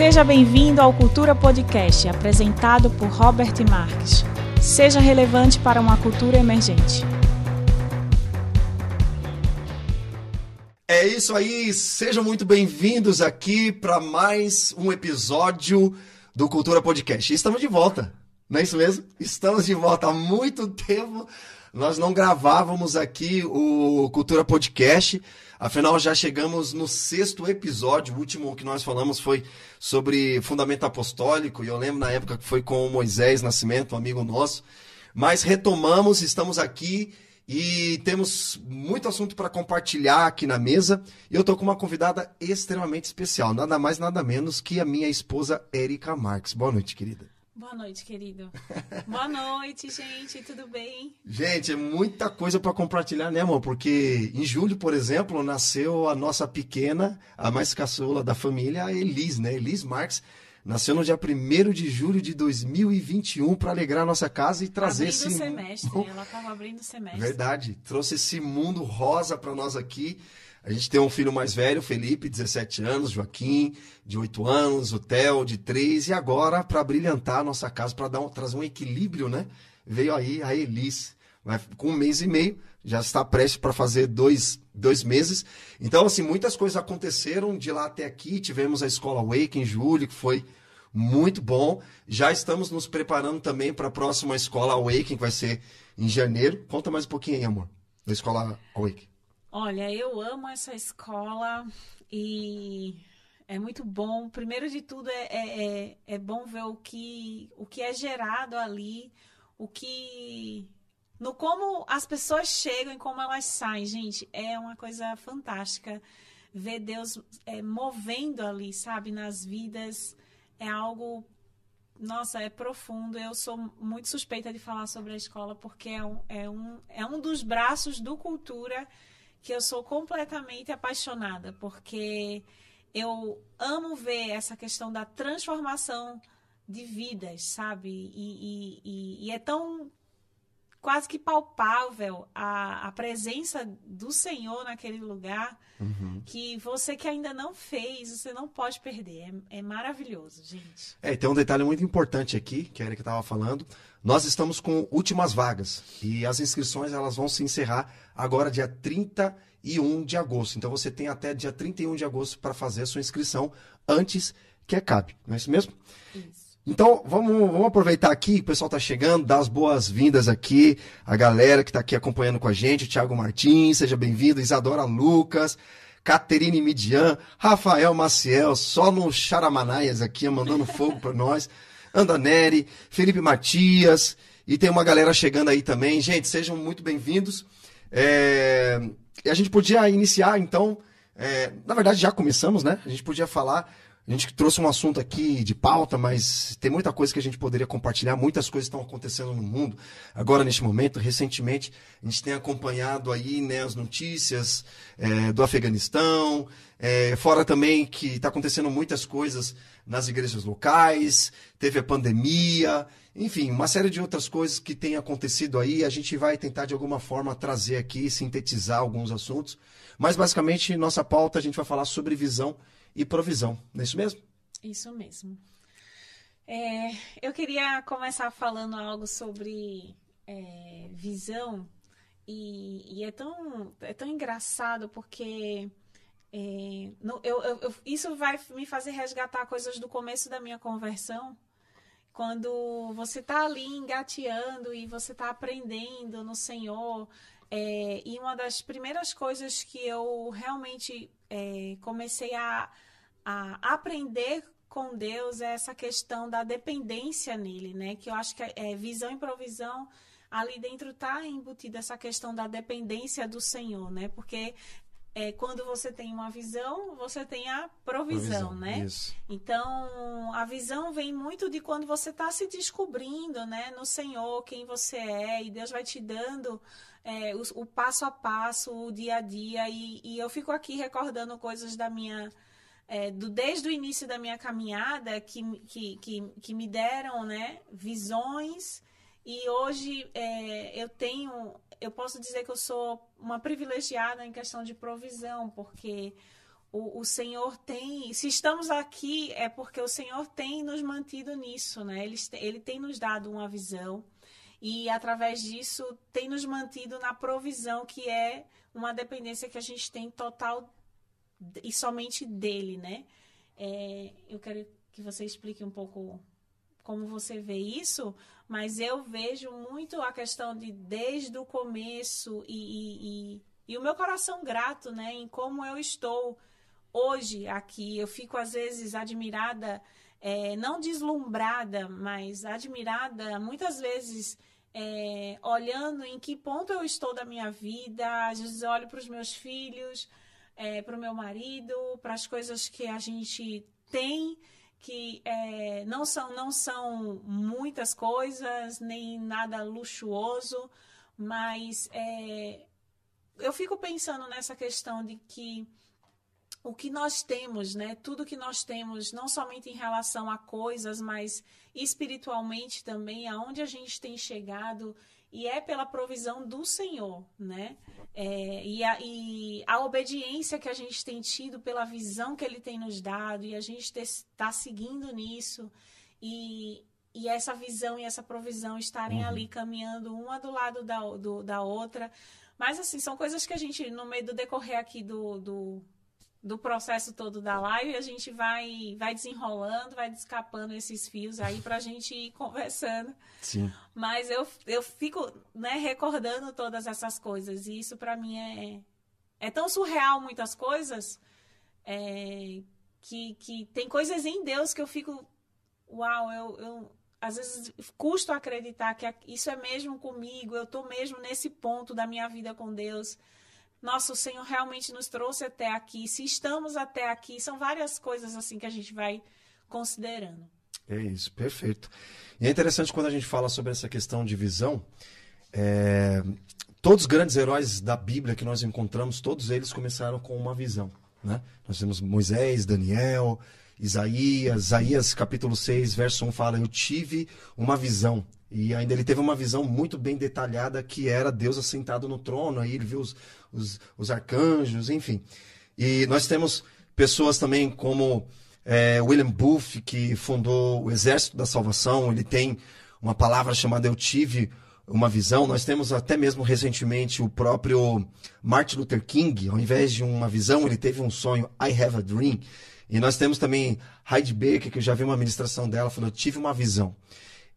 Seja bem-vindo ao Cultura Podcast, apresentado por Robert Marques. Seja relevante para uma cultura emergente. É isso aí, sejam muito bem-vindos aqui para mais um episódio do Cultura Podcast. Estamos de volta, não é isso mesmo? Estamos de volta há muito tempo. Nós não gravávamos aqui o Cultura Podcast. Afinal, já chegamos no sexto episódio. O último que nós falamos foi sobre fundamento apostólico. E eu lembro na época que foi com o Moisés Nascimento, um amigo nosso. Mas retomamos, estamos aqui e temos muito assunto para compartilhar aqui na mesa. E eu estou com uma convidada extremamente especial, nada mais, nada menos que a minha esposa Érica Marques. Boa noite, querida. Boa noite, querido. Boa noite, gente. Tudo bem? Gente, é muita coisa para compartilhar, né, amor? Porque em julho, por exemplo, nasceu a nossa pequena, a mais caçula da família, a Elis, né? Elis Marques. Nasceu no dia 1 de julho de 2021 para alegrar a nossa casa e trazer abrindo esse. o semestre. Ela estava abrindo o semestre. Verdade. Trouxe esse mundo rosa para nós aqui. A gente tem um filho mais velho, Felipe, 17 anos, Joaquim, de 8 anos, o Theo, de 3, e agora, para brilhantar a nossa casa, para um, trazer um equilíbrio, né? Veio aí a Elis, vai, com um mês e meio, já está prestes para fazer dois, dois meses. Então, assim, muitas coisas aconteceram de lá até aqui. Tivemos a escola Wake em julho, que foi muito bom. Já estamos nos preparando também para a próxima escola Awaken, que vai ser em janeiro. Conta mais um pouquinho aí, amor, da escola Awaken. Olha, eu amo essa escola e é muito bom. Primeiro de tudo, é, é, é, é bom ver o que, o que é gerado ali, o que. No como as pessoas chegam e como elas saem, gente, é uma coisa fantástica ver Deus é, movendo ali, sabe, nas vidas. É algo nossa, é profundo. Eu sou muito suspeita de falar sobre a escola porque é um, é um, é um dos braços do cultura que eu sou completamente apaixonada, porque eu amo ver essa questão da transformação de vidas, sabe? E, e, e, e é tão quase que palpável a, a presença do Senhor naquele lugar uhum. que você que ainda não fez, você não pode perder. É, é maravilhoso, gente. É, tem um detalhe muito importante aqui, que a Erika estava falando. Nós estamos com últimas vagas e as inscrições elas vão se encerrar agora dia 31 de agosto. Então você tem até dia 31 de agosto para fazer a sua inscrição antes que acabe. Não é isso mesmo? Isso. Então, vamos, vamos aproveitar aqui, o pessoal está chegando, dar as boas-vindas aqui, a galera que está aqui acompanhando com a gente, Thiago Martins, seja bem-vindo, Isadora Lucas, Caterine Midian, Rafael Maciel, só no Charamanaias aqui, mandando fogo para nós, Andaneri, Felipe Matias, e tem uma galera chegando aí também. Gente, sejam muito bem-vindos. É... A gente podia iniciar, então, é... na verdade já começamos, né? A gente podia falar a gente trouxe um assunto aqui de pauta, mas tem muita coisa que a gente poderia compartilhar, muitas coisas estão acontecendo no mundo agora neste momento. Recentemente, a gente tem acompanhado aí né, as notícias é, do Afeganistão, é, fora também que está acontecendo muitas coisas nas igrejas locais, teve a pandemia, enfim, uma série de outras coisas que têm acontecido aí. A gente vai tentar de alguma forma trazer aqui, sintetizar alguns assuntos, mas basicamente nossa pauta a gente vai falar sobre visão e provisão. Não é isso mesmo? Isso mesmo. É, eu queria começar falando algo sobre é, visão e, e, é, tão, é tão engraçado porque é, eu, eu, isso vai me fazer resgatar coisas do começo da minha conversão. Quando você está ali engateando e você está aprendendo no Senhor, é, e uma das primeiras coisas que eu realmente é, comecei a, a aprender com Deus é essa questão da dependência nele, né? Que eu acho que é, visão e provisão ali dentro está embutida essa questão da dependência do Senhor, né? Porque é, quando você tem uma visão, você tem a provisão, provisão né? Isso. Então, a visão vem muito de quando você está se descobrindo, né? No Senhor, quem você é, e Deus vai te dando é, o, o, passo a passo, o dia a dia, e, e eu fico aqui recordando coisas da minha. É, do, desde o início da minha caminhada que, que, que, que me deram né, visões e hoje é, eu tenho, eu posso dizer que eu sou uma privilegiada em questão de provisão, porque o, o Senhor tem, se estamos aqui, é porque o Senhor tem nos mantido nisso, né? Ele, ele tem nos dado uma visão e através disso tem nos mantido na provisão que é uma dependência que a gente tem total e somente dele, né? É, eu quero que você explique um pouco como você vê isso, mas eu vejo muito a questão de desde o começo e, e, e, e o meu coração grato, né, em como eu estou hoje aqui. Eu fico às vezes admirada, é, não deslumbrada, mas admirada muitas vezes é, olhando em que ponto eu estou da minha vida. Às vezes olho para os meus filhos, é, para o meu marido, para as coisas que a gente tem que é, não são não são muitas coisas nem nada luxuoso, mas é, eu fico pensando nessa questão de que o que nós temos, né? Tudo que nós temos, não somente em relação a coisas, mas espiritualmente também, aonde a gente tem chegado, e é pela provisão do Senhor, né? É, e, a, e, a, obediência que a gente tem tido pela visão que Ele tem nos dado, e a gente está seguindo nisso, e, e essa visão e essa provisão estarem uhum. ali caminhando uma do lado da, do, da outra. Mas, assim, são coisas que a gente, no meio do decorrer aqui do, do do processo todo da live, a gente vai vai desenrolando, vai descapando esses fios aí para a gente ir conversando. Sim. Mas eu, eu fico né, recordando todas essas coisas e isso para mim é, é tão surreal muitas coisas é, que, que tem coisas em Deus que eu fico uau, eu, eu às vezes custo acreditar que isso é mesmo comigo, eu tô mesmo nesse ponto da minha vida com Deus nossa, o Senhor realmente nos trouxe até aqui. Se estamos até aqui, são várias coisas assim que a gente vai considerando. É isso, perfeito. E é interessante quando a gente fala sobre essa questão de visão. É... Todos os grandes heróis da Bíblia que nós encontramos, todos eles começaram com uma visão. Né? Nós temos Moisés, Daniel, Isaías, Isaías capítulo 6, verso 1 fala: Eu tive uma visão. E ainda ele teve uma visão muito bem detalhada que era Deus assentado no trono, aí ele viu os, os, os arcanjos, enfim. E nós temos pessoas também como é, William Booth, que fundou o Exército da Salvação, ele tem uma palavra chamada Eu Tive uma Visão. Nós temos até mesmo recentemente o próprio Martin Luther King, ao invés de uma visão, ele teve um sonho, I Have a Dream. E nós temos também Heidi Baker, que eu já vi uma ministração dela, falando, eu tive uma visão.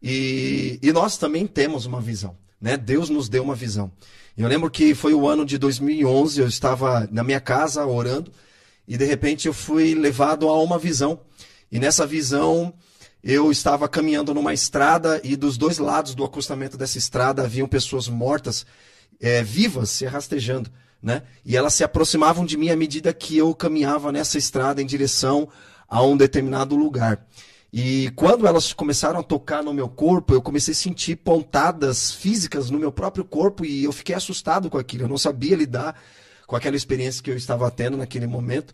E, e nós também temos uma visão, né? Deus nos deu uma visão. Eu lembro que foi o ano de 2011, eu estava na minha casa orando e de repente eu fui levado a uma visão. E nessa visão eu estava caminhando numa estrada e dos dois lados do acostamento dessa estrada haviam pessoas mortas, é, vivas, se rastejando. Né? E elas se aproximavam de mim à medida que eu caminhava nessa estrada em direção a um determinado lugar. E quando elas começaram a tocar no meu corpo, eu comecei a sentir pontadas físicas no meu próprio corpo e eu fiquei assustado com aquilo. Eu não sabia lidar com aquela experiência que eu estava tendo naquele momento.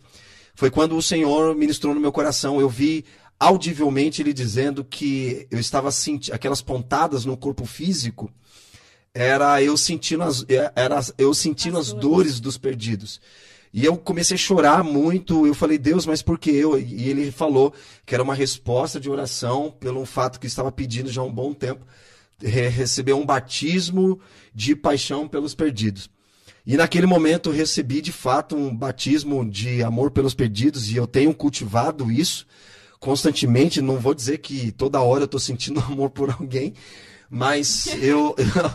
Foi quando o Senhor ministrou no meu coração. Eu vi audivelmente ele dizendo que eu estava sentindo aquelas pontadas no corpo físico. Era eu sentindo as, era eu sentindo as, as dores dos perdidos. E eu comecei a chorar muito. Eu falei, Deus, mas por que eu? E ele falou que era uma resposta de oração pelo fato que estava pedindo já há um bom tempo receber um batismo de paixão pelos perdidos. E naquele momento eu recebi de fato um batismo de amor pelos perdidos e eu tenho cultivado isso constantemente. Não vou dizer que toda hora eu estou sentindo amor por alguém, mas eu, eu,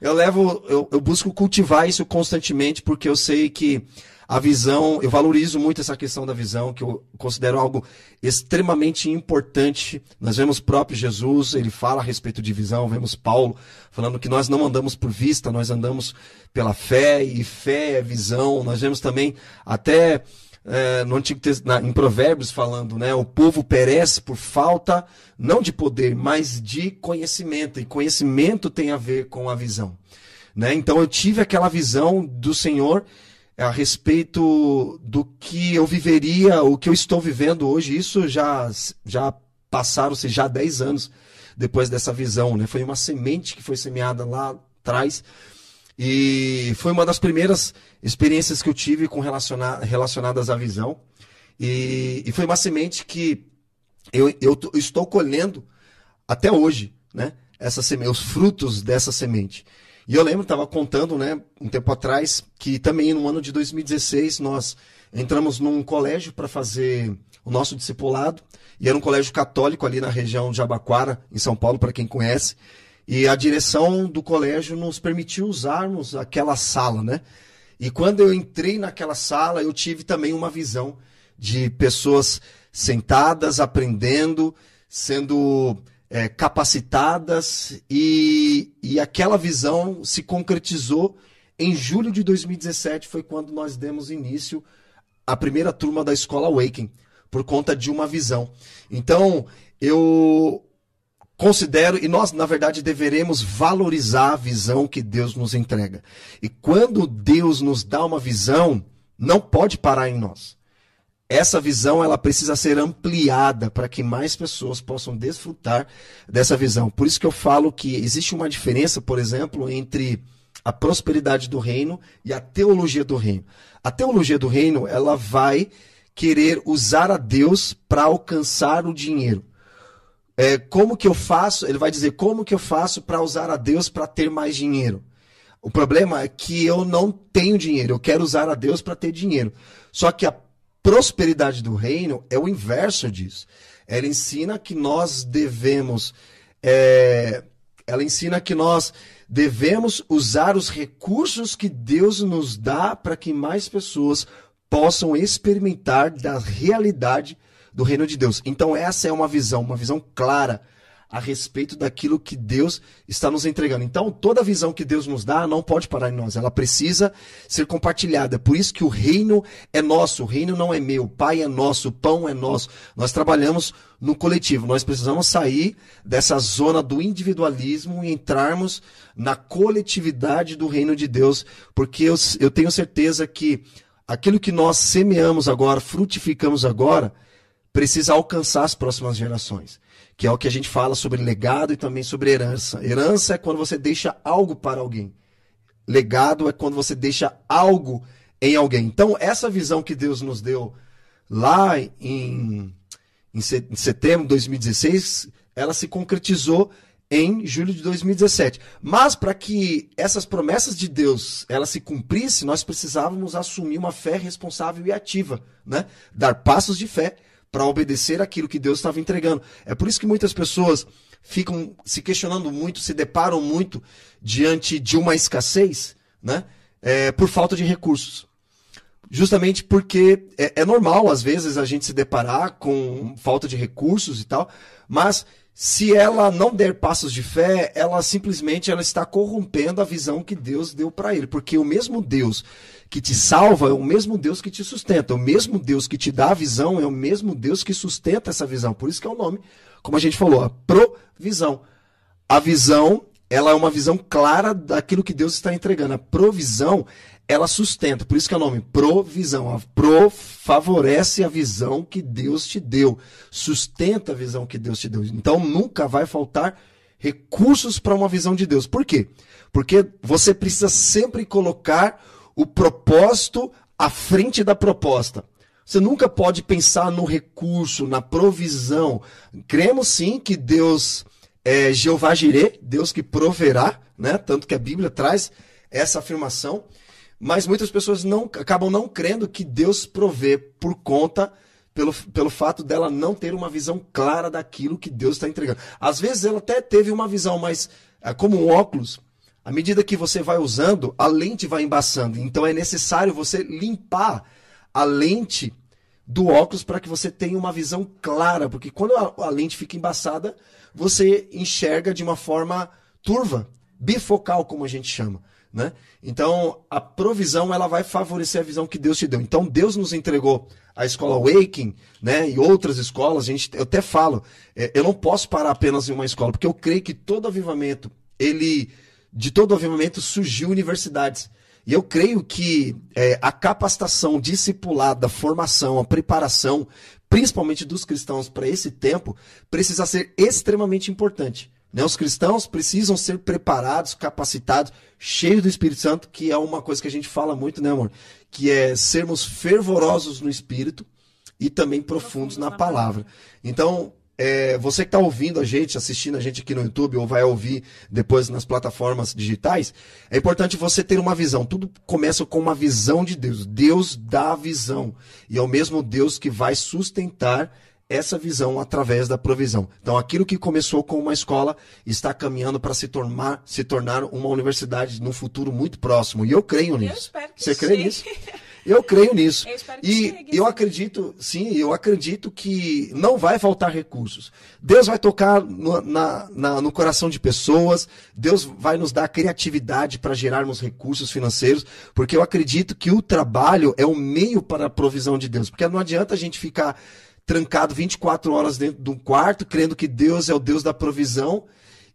eu levo, eu, eu busco cultivar isso constantemente porque eu sei que a visão, eu valorizo muito essa questão da visão, que eu considero algo extremamente importante. Nós vemos próprio Jesus, ele fala a respeito de visão, vemos Paulo falando que nós não andamos por vista, nós andamos pela fé, e fé é visão. Nós vemos também até é, no Antigo na, em Provérbios falando, né? O povo perece por falta não de poder, mas de conhecimento. E conhecimento tem a ver com a visão. Né? Então eu tive aquela visão do Senhor a respeito do que eu viveria, o que eu estou vivendo hoje. Isso já, já passaram-se já 10 anos depois dessa visão. Né? Foi uma semente que foi semeada lá atrás. E foi uma das primeiras experiências que eu tive com relaciona relacionadas à visão. E, e, foi uma semente que eu, eu estou colhendo até hoje, né? Essa semente, os frutos dessa semente. E eu lembro, estava contando, né, um tempo atrás, que também no ano de 2016 nós entramos num colégio para fazer o nosso discipulado. E era um colégio católico ali na região de Abaquara, em São Paulo, para quem conhece. E a direção do colégio nos permitiu usarmos aquela sala, né? E quando eu entrei naquela sala, eu tive também uma visão de pessoas sentadas, aprendendo, sendo é, capacitadas, e, e aquela visão se concretizou em julho de 2017, foi quando nós demos início à primeira turma da escola Awaken por conta de uma visão. Então, eu considero, e nós, na verdade, deveremos valorizar a visão que Deus nos entrega. E quando Deus nos dá uma visão, não pode parar em nós. Essa visão ela precisa ser ampliada para que mais pessoas possam desfrutar dessa visão. Por isso que eu falo que existe uma diferença, por exemplo, entre a prosperidade do reino e a teologia do reino. A teologia do reino, ela vai querer usar a Deus para alcançar o dinheiro. É, como que eu faço? Ele vai dizer como que eu faço para usar a Deus para ter mais dinheiro. O problema é que eu não tenho dinheiro, eu quero usar a Deus para ter dinheiro. Só que a prosperidade do reino é o inverso disso. Ela ensina que nós devemos, é, ela ensina que nós devemos usar os recursos que Deus nos dá para que mais pessoas possam experimentar da realidade do reino de Deus. Então, essa é uma visão, uma visão clara a respeito daquilo que Deus está nos entregando. Então, toda visão que Deus nos dá não pode parar em nós, ela precisa ser compartilhada. Por isso que o reino é nosso, o reino não é meu, o pai é nosso, o pão é nosso. Nós trabalhamos no coletivo, nós precisamos sair dessa zona do individualismo e entrarmos na coletividade do reino de Deus, porque eu, eu tenho certeza que aquilo que nós semeamos agora, frutificamos agora, precisa alcançar as próximas gerações. Que é o que a gente fala sobre legado e também sobre herança. Herança é quando você deixa algo para alguém. Legado é quando você deixa algo em alguém. Então, essa visão que Deus nos deu lá em, em setembro de 2016, ela se concretizou em julho de 2017. Mas para que essas promessas de Deus elas se cumprissem, nós precisávamos assumir uma fé responsável e ativa, né? Dar passos de fé para obedecer aquilo que Deus estava entregando. É por isso que muitas pessoas ficam se questionando muito, se deparam muito diante de uma escassez, né? É, por falta de recursos. Justamente porque é, é normal, às vezes, a gente se deparar com falta de recursos e tal, mas se ela não der passos de fé, ela simplesmente ela está corrompendo a visão que Deus deu para ele, porque o mesmo Deus que te salva é o mesmo Deus que te sustenta, o mesmo Deus que te dá a visão é o mesmo Deus que sustenta essa visão. Por isso que é o nome, como a gente falou, a provisão. A visão, ela é uma visão clara daquilo que Deus está entregando. A provisão ela sustenta, por isso que é o nome provisão. A pro favorece a visão que Deus te deu, sustenta a visão que Deus te deu. Então nunca vai faltar recursos para uma visão de Deus. Por quê? Porque você precisa sempre colocar o propósito à frente da proposta. Você nunca pode pensar no recurso, na provisão. Cremos sim que Deus é Jeová Jireh, Deus que proverá, né? Tanto que a Bíblia traz essa afirmação. Mas muitas pessoas não acabam não crendo que Deus provê por conta pelo, pelo fato dela não ter uma visão clara daquilo que Deus está entregando. Às vezes ela até teve uma visão, mas é como um óculos, à medida que você vai usando, a lente vai embaçando. Então é necessário você limpar a lente do óculos para que você tenha uma visão clara, porque quando a, a lente fica embaçada, você enxerga de uma forma turva, bifocal, como a gente chama. Né? Então, a provisão ela vai favorecer a visão que Deus te deu. Então, Deus nos entregou a escola Waking, né, e outras escolas. A gente, eu até falo, é, eu não posso parar apenas em uma escola, porque eu creio que todo avivamento, ele, de todo avivamento surgiu universidades. E eu creio que é, a capacitação discipulada, a formação, a preparação, principalmente dos cristãos para esse tempo, precisa ser extremamente importante. Né? Os cristãos precisam ser preparados, capacitados, cheios do Espírito Santo, que é uma coisa que a gente fala muito, né, amor? Que é sermos fervorosos no Espírito e também profundos na palavra. Então, é, você que está ouvindo a gente, assistindo a gente aqui no YouTube ou vai ouvir depois nas plataformas digitais, é importante você ter uma visão. Tudo começa com uma visão de Deus. Deus dá a visão e é o mesmo Deus que vai sustentar essa visão através da provisão. Então, aquilo que começou com uma escola está caminhando para se tornar, se tornar uma universidade num futuro muito próximo. E eu creio nisso. Eu espero que Você crê nisso? Eu creio nisso. Eu e chegue, eu acredito, sim, eu acredito que não vai faltar recursos. Deus vai tocar no, na, na, no coração de pessoas, Deus vai nos dar criatividade para gerarmos recursos financeiros, porque eu acredito que o trabalho é o meio para a provisão de Deus. Porque não adianta a gente ficar trancado 24 horas dentro de um quarto, crendo que Deus é o Deus da provisão.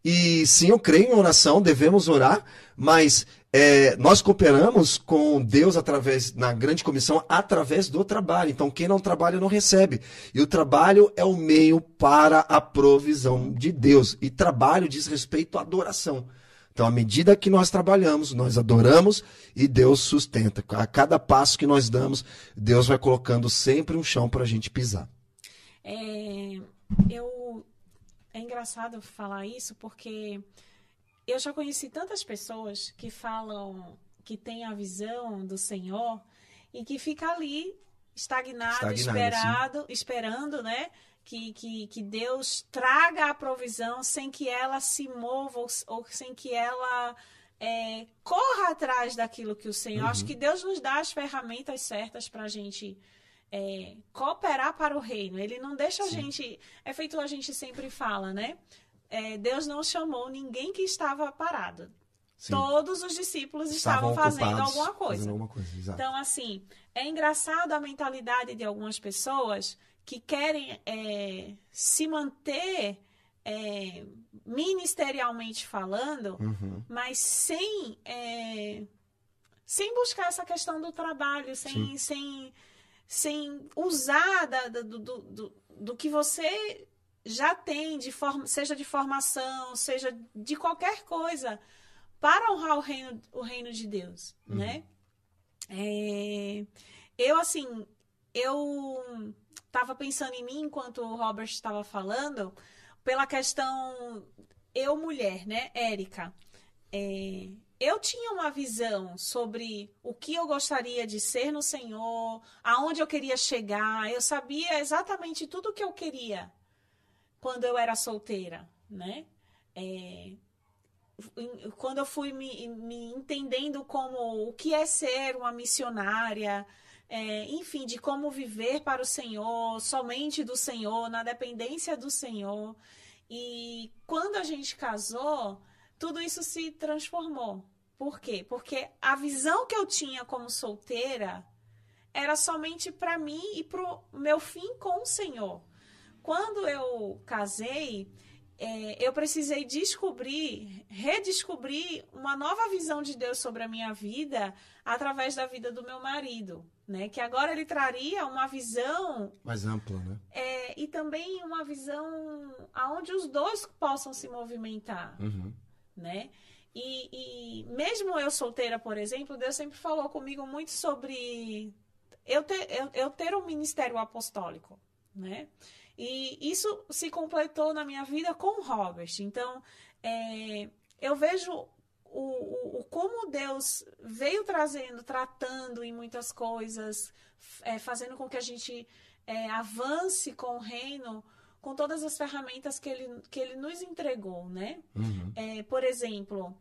E sim, eu creio em oração, devemos orar, mas é, nós cooperamos com Deus através, na grande comissão, através do trabalho. Então, quem não trabalha não recebe. E o trabalho é o meio para a provisão de Deus. E trabalho diz respeito à adoração. Então, à medida que nós trabalhamos, nós adoramos e Deus sustenta. A cada passo que nós damos, Deus vai colocando sempre um chão para a gente pisar. É, eu, é engraçado falar isso porque eu já conheci tantas pessoas que falam que têm a visão do Senhor e que fica ali estagnado, estagnado esperado, esperando, né? Que, que, que Deus traga a provisão sem que ela se mova ou, ou sem que ela é, corra atrás daquilo que o Senhor. Uhum. Acho que Deus nos dá as ferramentas certas para a gente é, cooperar para o reino. Ele não deixa Sim. a gente. É feito a gente sempre fala, né? É, Deus não chamou ninguém que estava parado. Sim. Todos os discípulos estavam, estavam fazendo alguma coisa. Fazendo alguma coisa então, assim, é engraçado a mentalidade de algumas pessoas que querem é, se manter é, ministerialmente falando, uhum. mas sem, é, sem buscar essa questão do trabalho, sem, sem, sem usar da, do, do, do, do que você já tem, de forma, seja de formação, seja de qualquer coisa, para honrar o reino, o reino de Deus, uhum. né? É, eu, assim, eu estava pensando em mim enquanto o Robert estava falando, pela questão eu mulher, né, Érica. É, eu tinha uma visão sobre o que eu gostaria de ser no Senhor, aonde eu queria chegar, eu sabia exatamente tudo o que eu queria quando eu era solteira, né? É, quando eu fui me, me, entendendo como o que é ser uma missionária, é, enfim, de como viver para o Senhor, somente do Senhor, na dependência do Senhor. E quando a gente casou, tudo isso se transformou. Por quê? Porque a visão que eu tinha como solteira era somente para mim e para o meu fim com o Senhor. Quando eu casei, é, eu precisei descobrir, redescobrir uma nova visão de Deus sobre a minha vida através da vida do meu marido, né? Que agora ele traria uma visão mais ampla, né? É, e também uma visão aonde os dois possam se movimentar, uhum. né? E, e, mesmo eu solteira, por exemplo, Deus sempre falou comigo muito sobre eu ter, eu, eu ter um ministério apostólico, né? E isso se completou na minha vida com o Robert. Então, é, eu vejo o, o, o, como Deus veio trazendo, tratando em muitas coisas, é, fazendo com que a gente é, avance com o reino com todas as ferramentas que ele, que ele nos entregou, né? Uhum. É, por exemplo,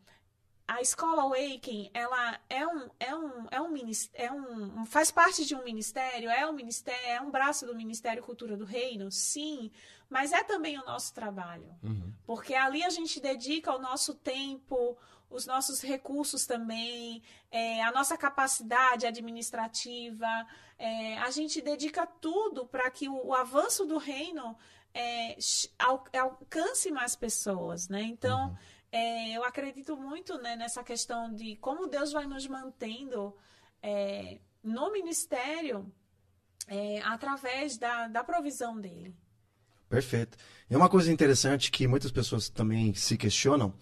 a escola Awaken, ela é um, é um, é um, é um, faz parte de um ministério, é um ministério, é um braço do Ministério Cultura do Reino, sim, mas é também o nosso trabalho, uhum. porque ali a gente dedica o nosso tempo, os nossos recursos também, é, a nossa capacidade administrativa, é, a gente dedica tudo para que o, o, avanço do reino é, alcance mais pessoas, né? Então uhum é, eu acredito muito né, nessa questão de como Deus vai nos mantendo é, no ministério é, através da, da provisão dele. Perfeito. E uma coisa interessante que muitas pessoas também se questionam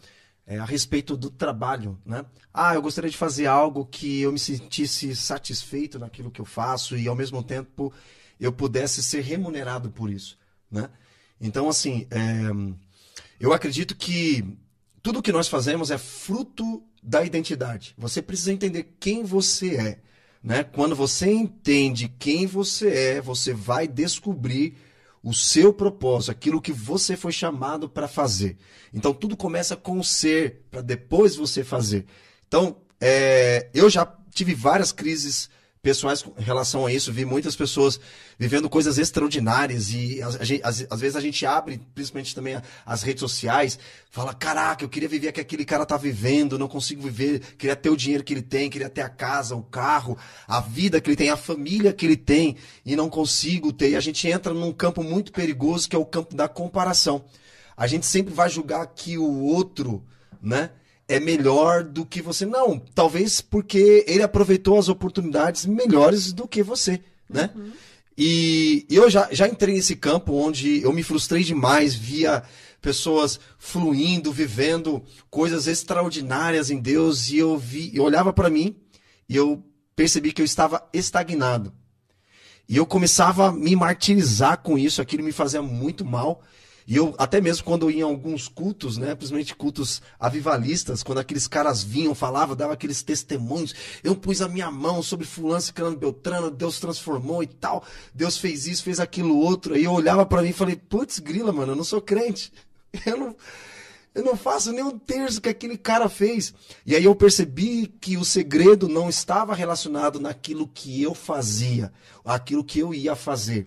é a respeito do trabalho, né? Ah, eu gostaria de fazer algo que eu me sentisse satisfeito naquilo que eu faço e ao mesmo tempo eu pudesse ser remunerado por isso, né? Então, assim, é, eu acredito que tudo que nós fazemos é fruto da identidade. Você precisa entender quem você é, né? Quando você entende quem você é, você vai descobrir o seu propósito, aquilo que você foi chamado para fazer. Então tudo começa com o ser, para depois você fazer. Então, é, eu já tive várias crises pessoais em relação a isso, vi muitas pessoas vivendo coisas extraordinárias e às, vezes a gente abre, principalmente também as redes sociais, fala, caraca, eu queria viver o que aquele cara tá vivendo, não consigo viver, queria ter o dinheiro que ele tem, queria ter a casa, o carro, a vida que ele tem, a família que ele tem e não consigo ter. E a gente entra num campo muito perigoso que é o campo da comparação. A gente sempre vai julgar que o outro, né? É melhor do que você. Não, talvez porque ele aproveitou as oportunidades melhores do que você, né? Uhum. E eu já, já entrei nesse campo onde eu me frustrei demais, via pessoas fluindo, vivendo coisas extraordinárias em Deus, e eu vi, eu olhava para mim e eu percebi que eu estava estagnado. E eu começava a me martirizar com isso, aquilo me fazia muito mal. E eu, até mesmo quando ia em alguns cultos, né, principalmente cultos avivalistas, quando aqueles caras vinham, falavam, davam aqueles testemunhos, eu pus a minha mão sobre fulano, ciclano, beltrano, Deus transformou e tal, Deus fez isso, fez aquilo outro, aí eu olhava para mim e falei, putz, grila, mano, eu não sou crente, eu não, eu não faço nem um terço que aquele cara fez. E aí eu percebi que o segredo não estava relacionado naquilo que eu fazia, aquilo que eu ia fazer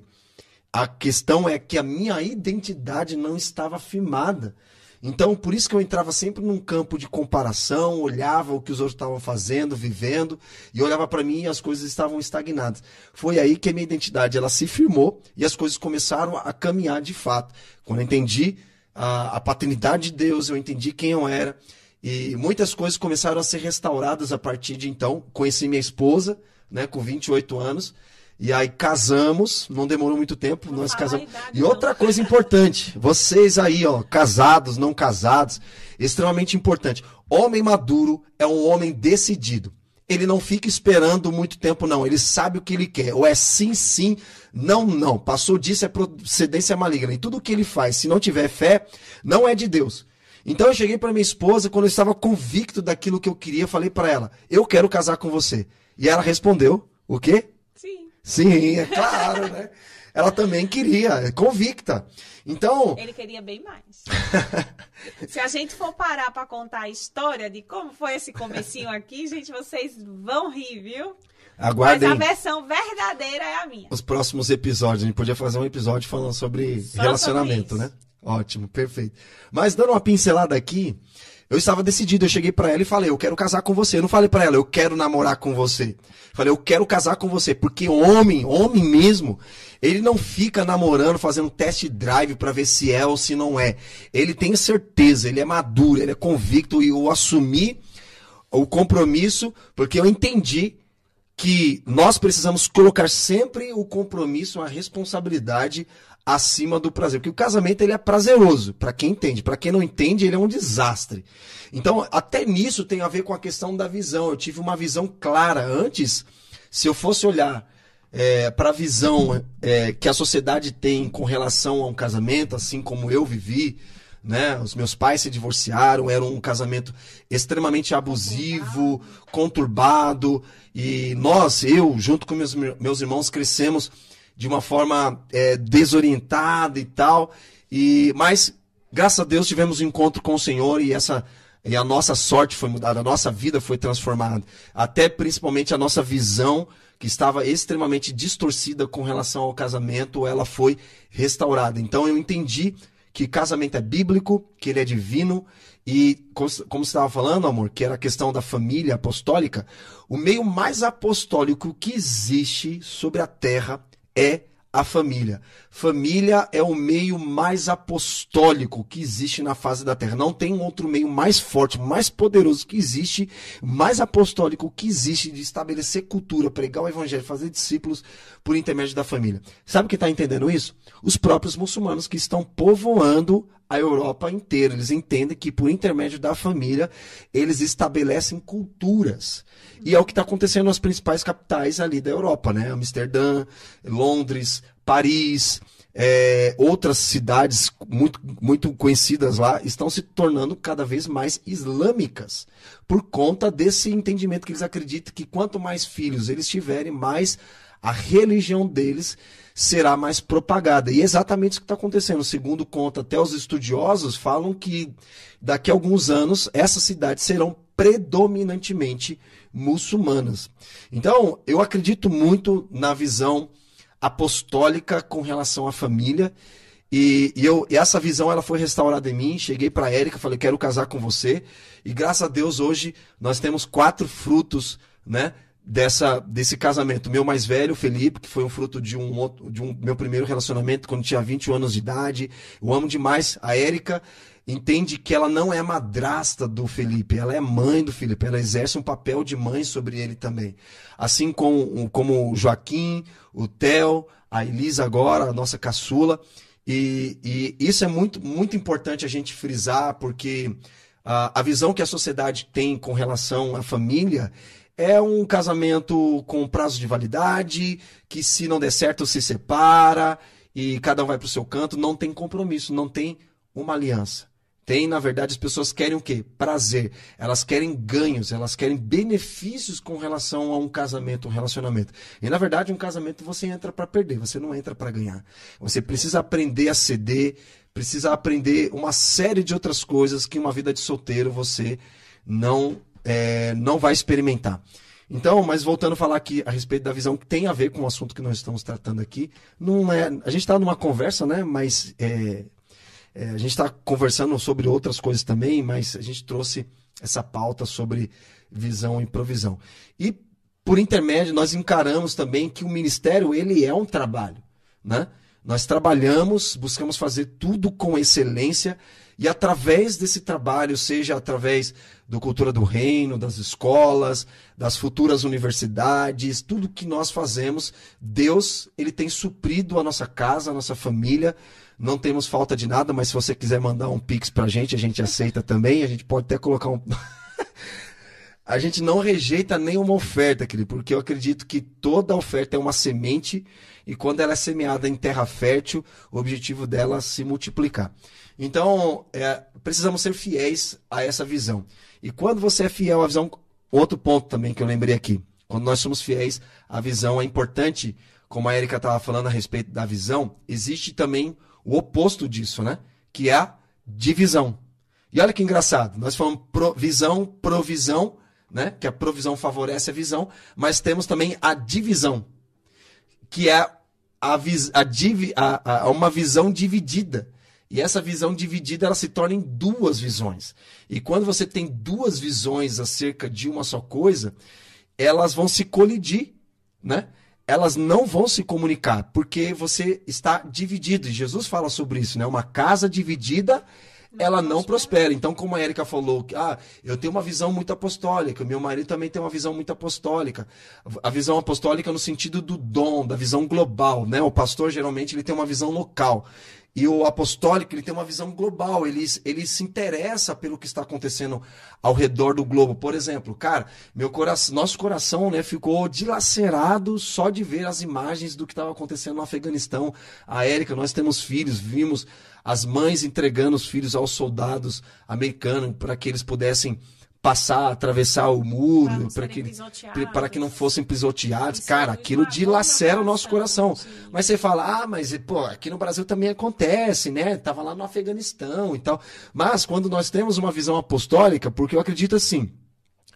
a questão é que a minha identidade não estava firmada. Então, por isso que eu entrava sempre num campo de comparação, olhava o que os outros estavam fazendo, vivendo, e olhava para mim e as coisas estavam estagnadas. Foi aí que a minha identidade ela se firmou e as coisas começaram a caminhar de fato. Quando eu entendi a, a paternidade de Deus, eu entendi quem eu era, e muitas coisas começaram a ser restauradas a partir de então. Conheci minha esposa, né, com 28 anos, e aí casamos, não demorou muito tempo, não nós casamos. e outra coisa importante, vocês aí, ó, casados, não casados, extremamente importante. Homem maduro é um homem decidido. Ele não fica esperando muito tempo, não. Ele sabe o que ele quer. Ou é sim, sim, não, não. Passou disso é procedência maligna. E tudo que ele faz, se não tiver fé, não é de Deus. Então eu cheguei para minha esposa, quando eu estava convicto daquilo que eu queria, falei para ela: Eu quero casar com você. E ela respondeu: O quê? Sim, é claro, né? Ela também queria, é convicta. Então. Ele queria bem mais. Se a gente for parar para contar a história de como foi esse comecinho aqui, gente, vocês vão rir, viu? Aguardem. Mas a versão verdadeira é a minha. Os próximos episódios. A gente podia fazer um episódio falando sobre Só relacionamento, sobre né? Ótimo, perfeito. Mas dando uma pincelada aqui, eu estava decidido, eu cheguei para ela e falei, eu quero casar com você. Eu não falei para ela, eu quero namorar com você. Falei, eu quero casar com você, porque homem, homem mesmo, ele não fica namorando, fazendo test drive para ver se é ou se não é. Ele tem certeza, ele é maduro, ele é convicto e eu assumi o compromisso, porque eu entendi que nós precisamos colocar sempre o compromisso, a responsabilidade acima do prazer. Porque o casamento ele é prazeroso, para quem entende. Para quem não entende, ele é um desastre. Então, até nisso tem a ver com a questão da visão. Eu tive uma visão clara. Antes, se eu fosse olhar é, para a visão é, que a sociedade tem com relação a um casamento, assim como eu vivi, né? Os meus pais se divorciaram, era um casamento extremamente abusivo, conturbado, e nós, eu, junto com meus, meus irmãos, crescemos de uma forma é, desorientada e tal. E mas graças a Deus tivemos um encontro com o Senhor e essa e a nossa sorte foi mudada, a nossa vida foi transformada, até principalmente a nossa visão que estava extremamente distorcida com relação ao casamento, ela foi restaurada. Então eu entendi que casamento é bíblico, que ele é divino e como, como você estava falando, amor, que era a questão da família apostólica, o meio mais apostólico que existe sobre a terra é a família. Família é o meio mais apostólico que existe na face da terra. Não tem outro meio mais forte, mais poderoso que existe, mais apostólico que existe de estabelecer cultura, pregar o evangelho, fazer discípulos por intermédio da família. Sabe quem está entendendo isso? Os próprios muçulmanos que estão povoando a Europa inteira. Eles entendem que por intermédio da família eles estabelecem culturas. E é o que está acontecendo nas principais capitais ali da Europa, né? Amsterdã, Londres, Paris, é, outras cidades muito, muito conhecidas lá estão se tornando cada vez mais islâmicas por conta desse entendimento que eles acreditam que quanto mais filhos eles tiverem, mais a religião deles será mais propagada. E é exatamente isso que está acontecendo. Segundo conta, até os estudiosos falam que daqui a alguns anos essas cidades serão predominantemente muçulmanas. Então, eu acredito muito na visão apostólica com relação à família. E, e, eu, e essa visão ela foi restaurada em mim. Cheguei para Érica, falei, quero casar com você. E graças a Deus, hoje nós temos quatro frutos né, dessa, desse casamento. Meu mais velho, Felipe, que foi um fruto de um, de um meu primeiro relacionamento quando tinha 21 anos de idade. Eu amo demais a Érica entende que ela não é madrasta do Felipe, ela é mãe do Felipe, ela exerce um papel de mãe sobre ele também. Assim como, como o Joaquim, o Theo, a Elisa agora, a nossa caçula. E, e isso é muito, muito importante a gente frisar, porque a, a visão que a sociedade tem com relação à família é um casamento com prazo de validade, que se não der certo se separa e cada um vai para o seu canto, não tem compromisso, não tem uma aliança. Tem, na verdade, as pessoas querem o quê? Prazer. Elas querem ganhos, elas querem benefícios com relação a um casamento, um relacionamento. E, na verdade, um casamento você entra para perder, você não entra para ganhar. Você precisa aprender a ceder, precisa aprender uma série de outras coisas que uma vida de solteiro você não, é, não vai experimentar. Então, mas voltando a falar aqui a respeito da visão que tem a ver com o assunto que nós estamos tratando aqui, não é, a gente está numa conversa, né? Mas é, é, a gente está conversando sobre outras coisas também, mas a gente trouxe essa pauta sobre visão e provisão. E por intermédio nós encaramos também que o ministério ele é um trabalho, né? Nós trabalhamos, buscamos fazer tudo com excelência e através desse trabalho, seja através do Cultura do Reino, das escolas, das futuras universidades, tudo que nós fazemos, Deus, ele tem suprido a nossa casa, a nossa família não temos falta de nada, mas se você quiser mandar um pix pra gente, a gente aceita também. A gente pode até colocar um. a gente não rejeita nenhuma oferta, querido, porque eu acredito que toda oferta é uma semente e quando ela é semeada em terra fértil, o objetivo dela é se multiplicar. Então, é, precisamos ser fiéis a essa visão. E quando você é fiel à visão, outro ponto também que eu lembrei aqui, quando nós somos fiéis à visão, é importante, como a Erika estava falando a respeito da visão, existe também o oposto disso, né? Que é a divisão. E olha que engraçado, nós falamos provisão, provisão, né? Que a provisão favorece a visão, mas temos também a divisão, que é a, a, a, a, uma visão dividida. E essa visão dividida ela se torna em duas visões. E quando você tem duas visões acerca de uma só coisa, elas vão se colidir, né? elas não vão se comunicar, porque você está dividido. E Jesus fala sobre isso, né? Uma casa dividida, ela não prospera. Então, como a Erika falou, ah, eu tenho uma visão muito apostólica, meu marido também tem uma visão muito apostólica. A visão apostólica no sentido do dom, da visão global, né? O pastor geralmente ele tem uma visão local. E o apostólico ele tem uma visão global, ele, ele se interessa pelo que está acontecendo ao redor do globo. Por exemplo, cara, meu coração, nosso coração né, ficou dilacerado só de ver as imagens do que estava acontecendo no Afeganistão. A Érica, nós temos filhos, vimos as mães entregando os filhos aos soldados americanos para que eles pudessem passar, atravessar o muro, para que, para que não fossem pisoteados. Cara, aquilo dilacera o nosso coração. Mas você fala, ah, mas pô, aqui no Brasil também acontece, né? Tava lá no Afeganistão e tal. Mas quando nós temos uma visão apostólica, porque eu acredito assim,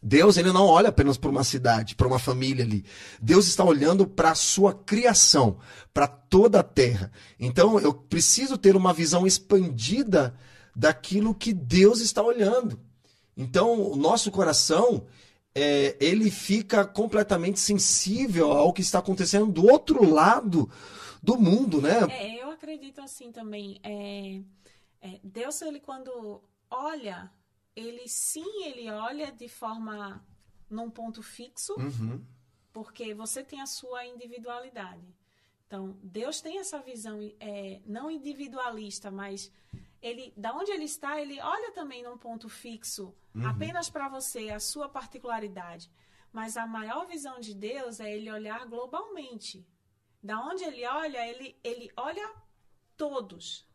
Deus ele não olha apenas para uma cidade, para uma família ali. Deus está olhando para a sua criação, para toda a terra. Então eu preciso ter uma visão expandida daquilo que Deus está olhando. Então, o nosso coração, é, ele fica completamente sensível ao que está acontecendo do outro lado do mundo, né? É, eu acredito assim também. É, é, Deus, ele quando olha, ele sim, ele olha de forma num ponto fixo, Uhum. porque você tem a sua individualidade. Então, Deus tem essa visão é, não individualista, mas ele, da onde ele está, ele olha também num ponto fixo, apenas para você, a sua particularidade. Mas a maior visão de Deus é ele olhar globalmente. Da onde ele olha, ele, ele olha todos.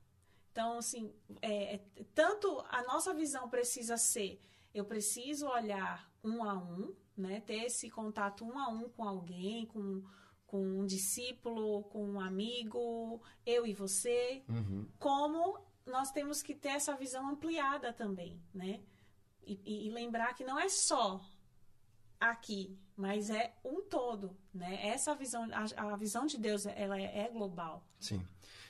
Então, assim, é, é, tanto a nossa visão precisa ser, eu preciso olhar um a um, né? Ter esse contato um a um com alguém, com, com um discípulo, com um amigo, eu e você, Uhum. como nós temos que ter essa visão ampliada também, né? E, e- e lembrar que não é só aqui, mas é um todo, né? Essa visão, a, a visão de Deus, ela é, é global. Sim.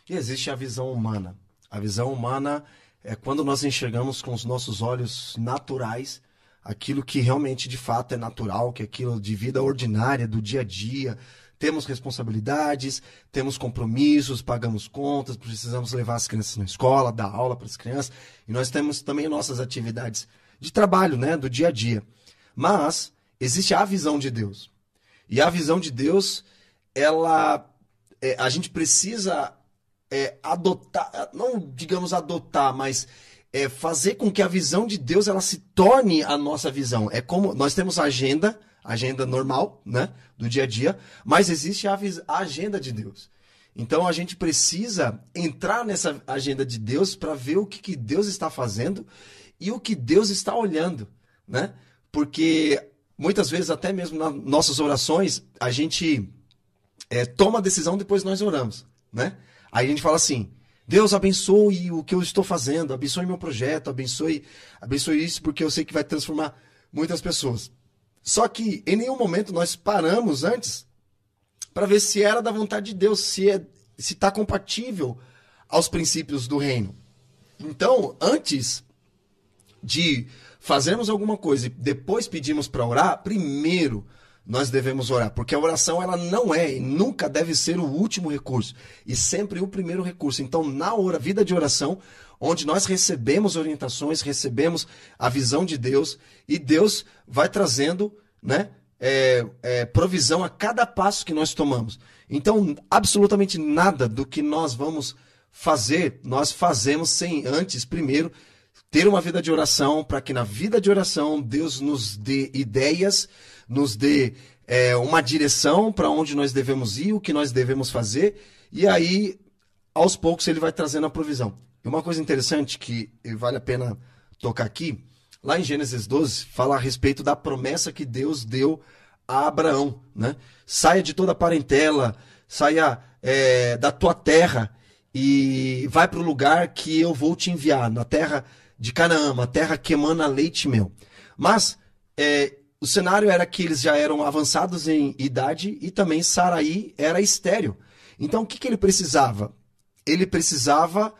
E existe a visão humana. A visão humana é quando nós enxergamos com os nossos olhos naturais aquilo que realmente de fato é natural, que é aquilo de vida ordinária, do dia a dia. Temos responsabilidades, temos compromissos, pagamos contas, precisamos levar as crianças na escola, dar aula para as crianças. E nós temos também nossas atividades de trabalho, né, do dia a dia. Mas existe a visão de Deus. E a visão de Deus, ela é, a gente precisa é, adotar, não digamos adotar, mas é, fazer com que a visão de Deus ela se torne a nossa visão. É como nós temos a agenda, agenda normal, né, do dia a dia, mas existe a, a agenda de Deus. Então a gente precisa entrar nessa agenda de Deus para ver o que, que Deus está fazendo e o que Deus está olhando, né? Porque muitas vezes até mesmo nas nossas orações a gente é, toma a decisão, depois nós oramos, né? Aí a gente fala assim, Deus abençoe o que eu estou fazendo, abençoe meu projeto, abençoe, abençoe isso, porque eu sei que vai transformar muitas pessoas. Só que em nenhum momento nós paramos antes para ver se era da vontade de Deus, se é, está compatível aos princípios do reino. Então, antes de fazermos alguma coisa e depois pedimos para orar, primeiro nós devemos orar, porque a oração ela não é e nunca deve ser o último recurso, e sempre o primeiro recurso. Então, na hora, vida de oração, onde nós recebemos orientações, recebemos a visão de Deus, e Deus vai trazendo, né, é, é, provisão a cada passo que nós tomamos. Então, absolutamente nada do que nós vamos fazer, nós fazemos sem antes, primeiro, ter uma vida de oração, para que na vida de oração Deus nos dê ideias, nos dê é, uma direção para onde nós devemos ir, o que nós devemos fazer, e aí, aos poucos, ele vai trazendo a provisão. Uma coisa interessante que vale a pena tocar aqui, lá em Gênesis 12, fala a respeito da promessa que Deus deu a Abraão, né? Saia de toda a parentela, saia é, da tua terra e vai para o lugar que eu vou te enviar, na terra de Canaã, terra que emana leite e mel. Mas é, o cenário era que eles já eram avançados em idade e também Saraí era estéreo. Então o que, que ele precisava? Ele precisava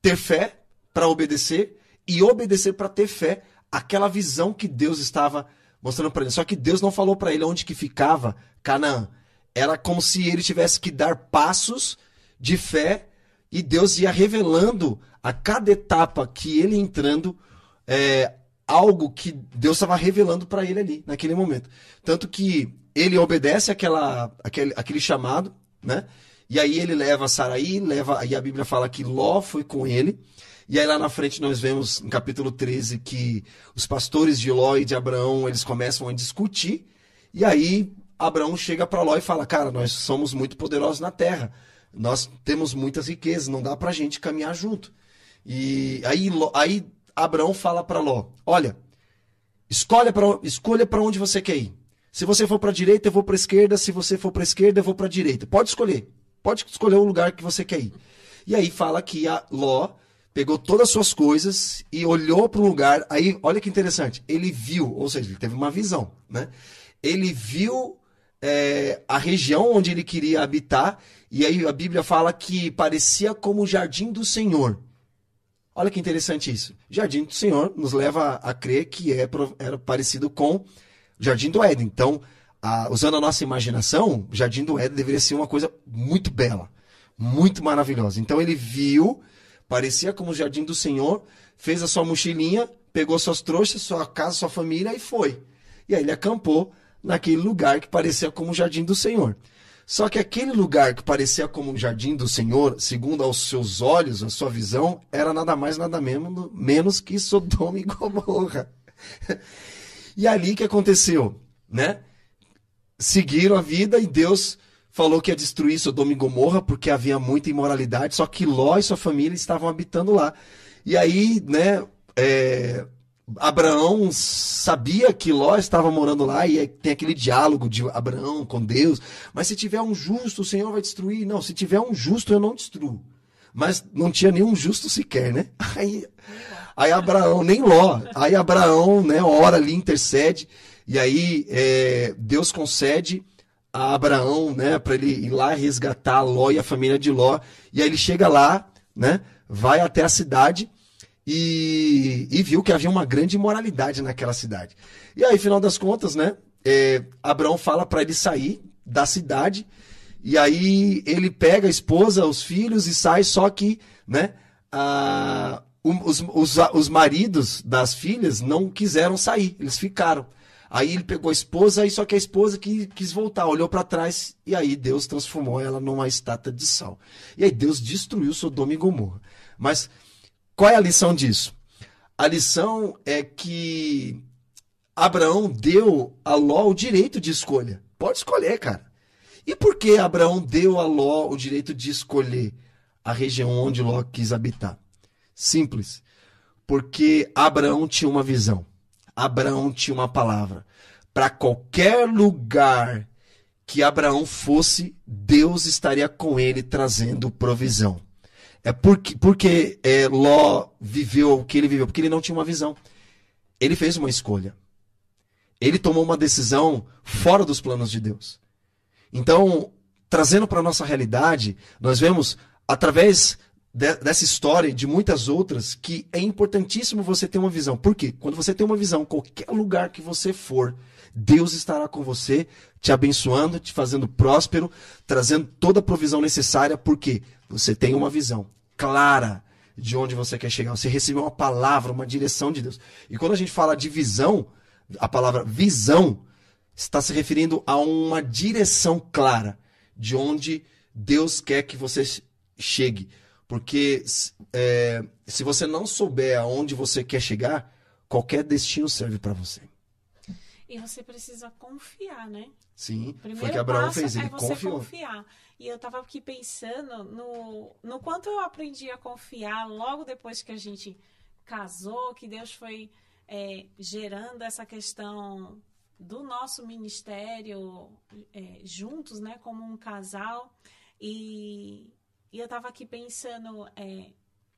ter fé para obedecer e obedecer para ter fé aquela visão que Deus estava mostrando para ele. Só que Deus não falou para ele onde que ficava Canaã. Era como se ele tivesse que dar passos de fé e Deus ia revelando a cada etapa que ele entrando é, algo que Deus estava revelando para ele ali naquele momento. Tanto que ele obedece aquela, aquele, aquele chamado, né? E aí ele leva Saraí, leva, e a Bíblia fala que Ló foi com ele. E aí lá na frente nós vemos, no capítulo 13, que os pastores de Ló e de Abraão, eles começam a discutir. E aí Abraão chega para Ló e fala: "Cara, nós somos muito poderosos na terra. Nós temos muitas riquezas, não dá pra gente caminhar junto". E aí aí Abraão fala para Ló: "Olha, escolha para escolha para onde você quer ir. Se você for para direita, eu vou para esquerda, se você for para esquerda, eu vou para direita. Pode escolher. Pode escolher o lugar que você quer ir". E aí fala que a Ló pegou todas as suas coisas e olhou para um lugar. Aí, olha que interessante. Ele viu, ou seja, ele teve uma visão, né? Ele viu é, a região onde ele queria habitar. E aí a Bíblia fala que parecia como o jardim do Senhor. Olha que interessante isso. Jardim do Senhor nos leva a crer que é, era parecido com o Jardim do Éden. Então, a- usando a nossa imaginação, o Jardim do Éden deveria ser uma coisa muito bela. muito maravilhosa. Então ele viu, parecia como o jardim do Senhor, fez a sua mochilinha, pegou suas trouxas, sua casa, sua família e foi. E aí ele acampou naquele lugar que parecia como o jardim do Senhor. Só que aquele lugar que parecia como o jardim do Senhor, segundo aos seus olhos, a sua visão, era nada mais, nada menos, menos que Sodoma e Gomorra. E ali que aconteceu, né? Seguiram a vida e Deus falou que ia destruir Sodoma e Gomorra porque havia muita imoralidade, só que Ló e sua família estavam habitando lá. E aí, né, é, Abraão sabia que Ló estava morando lá e tem aquele diálogo de Abraão com Deus. Mas se tiver um justo, o Senhor vai destruir. Não, se tiver um justo, eu não destruo. Mas não tinha nenhum justo sequer, né? Aí, aí Abraão, nem Ló. Aí Abraão, né, ora ali, intercede. E aí é, Deus concede a Abraão, né, para ele ir lá resgatar Ló e a família de Ló. E aí ele chega lá, né, vai até a cidade e, e viu que havia uma grande imoralidade naquela cidade. E aí, final das contas, né, é, Abraão fala para ele sair da cidade. E aí ele pega a esposa, os filhos e sai, só que, né, a, os, os, os maridos das filhas não quiseram sair, eles ficaram. Aí ele pegou a esposa, só que a esposa que quis voltar, olhou para trás e aí Deus transformou ela numa estátua de sal. E aí Deus destruiu Sodoma e Gomorra. Mas qual é a lição disso? A lição é que Abraão deu a Ló o direito de escolha. Pode escolher, cara. E por que Abraão deu a Ló o direito de escolher a região onde Ló quis habitar? Simples. Porque Abraão tinha uma visão. Abraão tinha uma palavra. Para qualquer lugar que Abraão fosse, Deus estaria com ele trazendo provisão. É porque, porque é, Ló viveu o que ele viveu, porque ele não tinha uma visão. Ele fez uma escolha. Ele tomou uma decisão fora dos planos de Deus. Então, trazendo para a nossa realidade, nós vemos, através de, dessa história e de muitas outras que é importantíssimo você ter uma visão. Por quê? Quando você tem uma visão, qualquer lugar que você for, Deus estará com você, te abençoando, te fazendo próspero, trazendo toda a provisão necessária, porque você tem uma visão clara de onde você quer chegar. Você recebeu uma palavra, uma direção de Deus. E quando a gente fala de visão, a palavra visão está se referindo a uma direção clara de onde Deus quer que você chegue. Porque é, se você não souber aonde você quer chegar, qualquer destino serve para você. E você precisa confiar, né? Sim, Primeiro foi que Abraão fez, ele é você confiou. confiar. E eu estava aqui pensando no, no quanto eu aprendi a confiar logo depois que a gente casou, que Deus foi é, gerando essa questão do nosso ministério é, juntos, né, como um casal. E, e eu estava aqui pensando, é,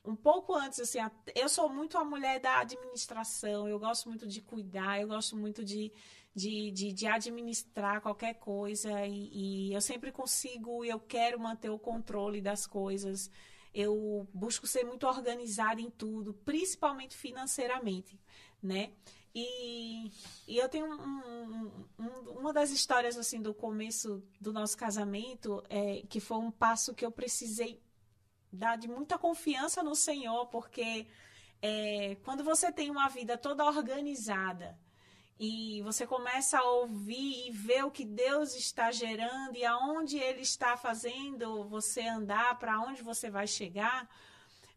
um pouco antes, assim, eu sou muito a mulher da administração, eu gosto muito de cuidar, eu gosto muito de, de, de, de administrar qualquer coisa e, e, eu sempre consigo eu quero manter o controle das coisas. Eu busco ser muito organizada em tudo, principalmente financeiramente, né? E, e eu tenho um, um, uma das histórias assim do começo do nosso casamento é que foi um passo que eu precisei dar de muita confiança no Senhor, porque é, quando você tem uma vida toda organizada e você começa a ouvir e ver o que Deus está gerando e aonde Ele está fazendo você andar, para onde você vai chegar,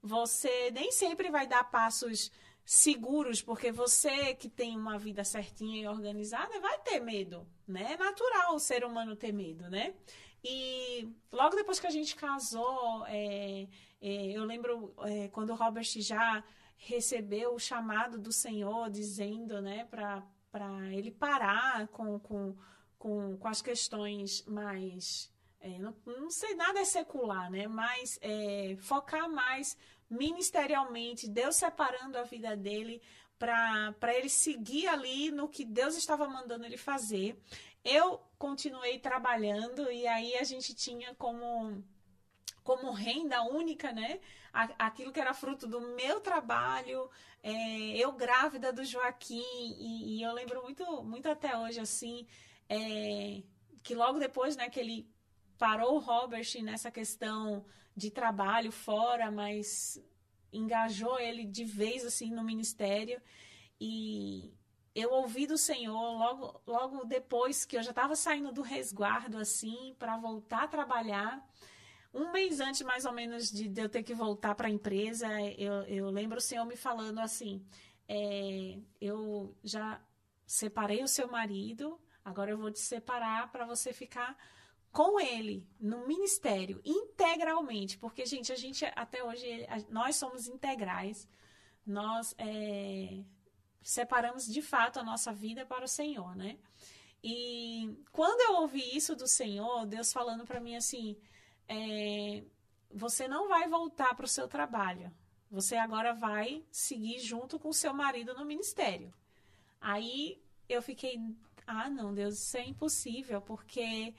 você nem sempre vai dar passos seguros, porque você que tem uma vida certinha e organizada vai ter medo, né? É natural o ser humano ter medo, né? E logo depois que a gente casou, é, é, eu lembro é, quando o Robert já recebeu o chamado do Senhor, dizendo, né, para ele parar com, com, com, com as questões mais é, não, não, sei, nada é secular, né? Mas é, focar mais ministerialmente, Deus separando a vida dele para ele seguir ali no que Deus estava mandando ele fazer. Eu continuei trabalhando e aí a gente tinha como como renda única, né? Aquilo que era fruto do meu trabalho, é, eu grávida do Joaquim, e, e, eu lembro muito, muito até hoje, assim, é, que logo depois, né, que ele parou o Robert nessa questão de trabalho fora, mas engajou ele de vez assim no ministério e eu ouvi do Senhor logo logo depois que eu já estava saindo do resguardo assim para voltar a trabalhar. Um mês antes mais ou menos de, eu ter que voltar para a empresa eu, eu lembro o Senhor me falando assim é, eu já separei o seu marido agora eu vou te separar para você ficar com ele no ministério integralmente, porque gente, a gente até hoje nós somos integrais, nós é, separamos de fato a nossa vida para o Senhor, né? E quando eu ouvi isso do Senhor, Deus falando para mim assim, é, você não vai voltar para o seu trabalho, você agora vai seguir junto com o seu marido no ministério. Aí eu fiquei, ah, não, Deus, isso é impossível, porque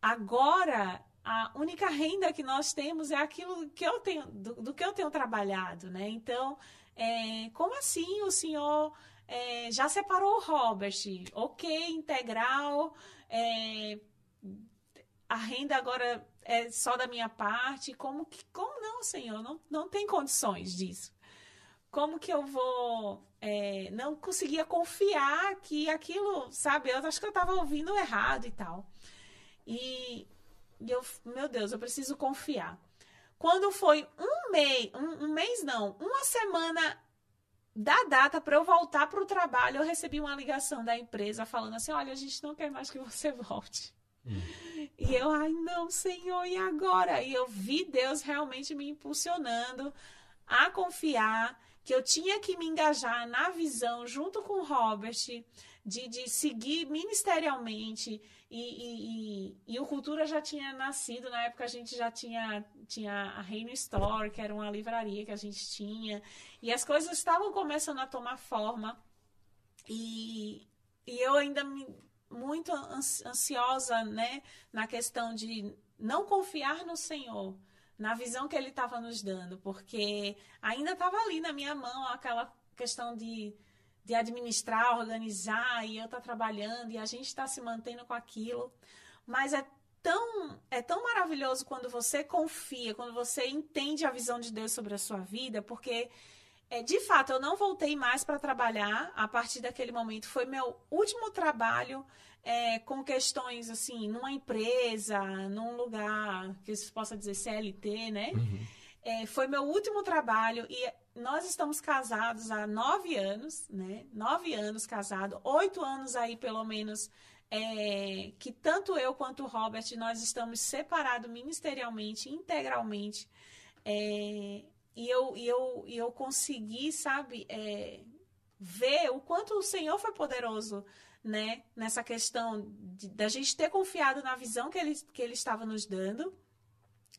Agora, a única renda que nós temos é aquilo que eu tenho, do, do que eu tenho trabalhado, né? Então, é, como assim o senhor é, já separou o Robert? Ok, integral, é, a renda agora é só da minha parte. Como que, como não, senhor? Não, não tem condições disso. Como que eu vou é, não conseguia confiar que aquilo, sabe? Eu acho que eu estava ouvindo errado e tal. E, e eu, meu Deus, eu preciso confiar. Quando foi um mês, um, um mês não, uma semana da data para eu voltar para o trabalho, eu recebi uma ligação da empresa falando assim: olha, a gente não quer mais que você volte. Hum. E eu, ai, não, Senhor, e agora? E eu vi Deus realmente me impulsionando a confiar que eu tinha que me engajar na visão junto com o Robert de, de seguir ministerialmente e, e, e, o Cultura já tinha nascido, na época a gente já tinha, tinha a Reino Store, que era uma livraria que a gente tinha, e as coisas estavam começando a tomar forma, e, e eu ainda me, muito ansiosa, né, na questão de não confiar no Senhor, na visão que Ele estava nos dando, porque ainda estava ali na minha mão aquela questão de de administrar, organizar, e eu estar tá trabalhando, e a gente está se mantendo com aquilo. Mas é tão, é tão maravilhoso quando você confia, quando você entende a visão de Deus sobre a sua vida, porque é, de fato eu não voltei mais para trabalhar a partir daquele momento. Foi meu último trabalho é, com questões assim, numa empresa, num lugar que se possa dizer CLT, né? Uhum. É, foi meu último trabalho e nós estamos casados há nove anos, né? Nove anos casados, oito anos aí pelo menos é, que tanto eu quanto o Robert nós estamos separados ministerialmente, integralmente. É, e eu, e eu, e eu consegui, sabe, é, ver o quanto o Senhor foi poderoso, né? Nessa questão da gente ter confiado na visão que ele, que ele estava nos dando.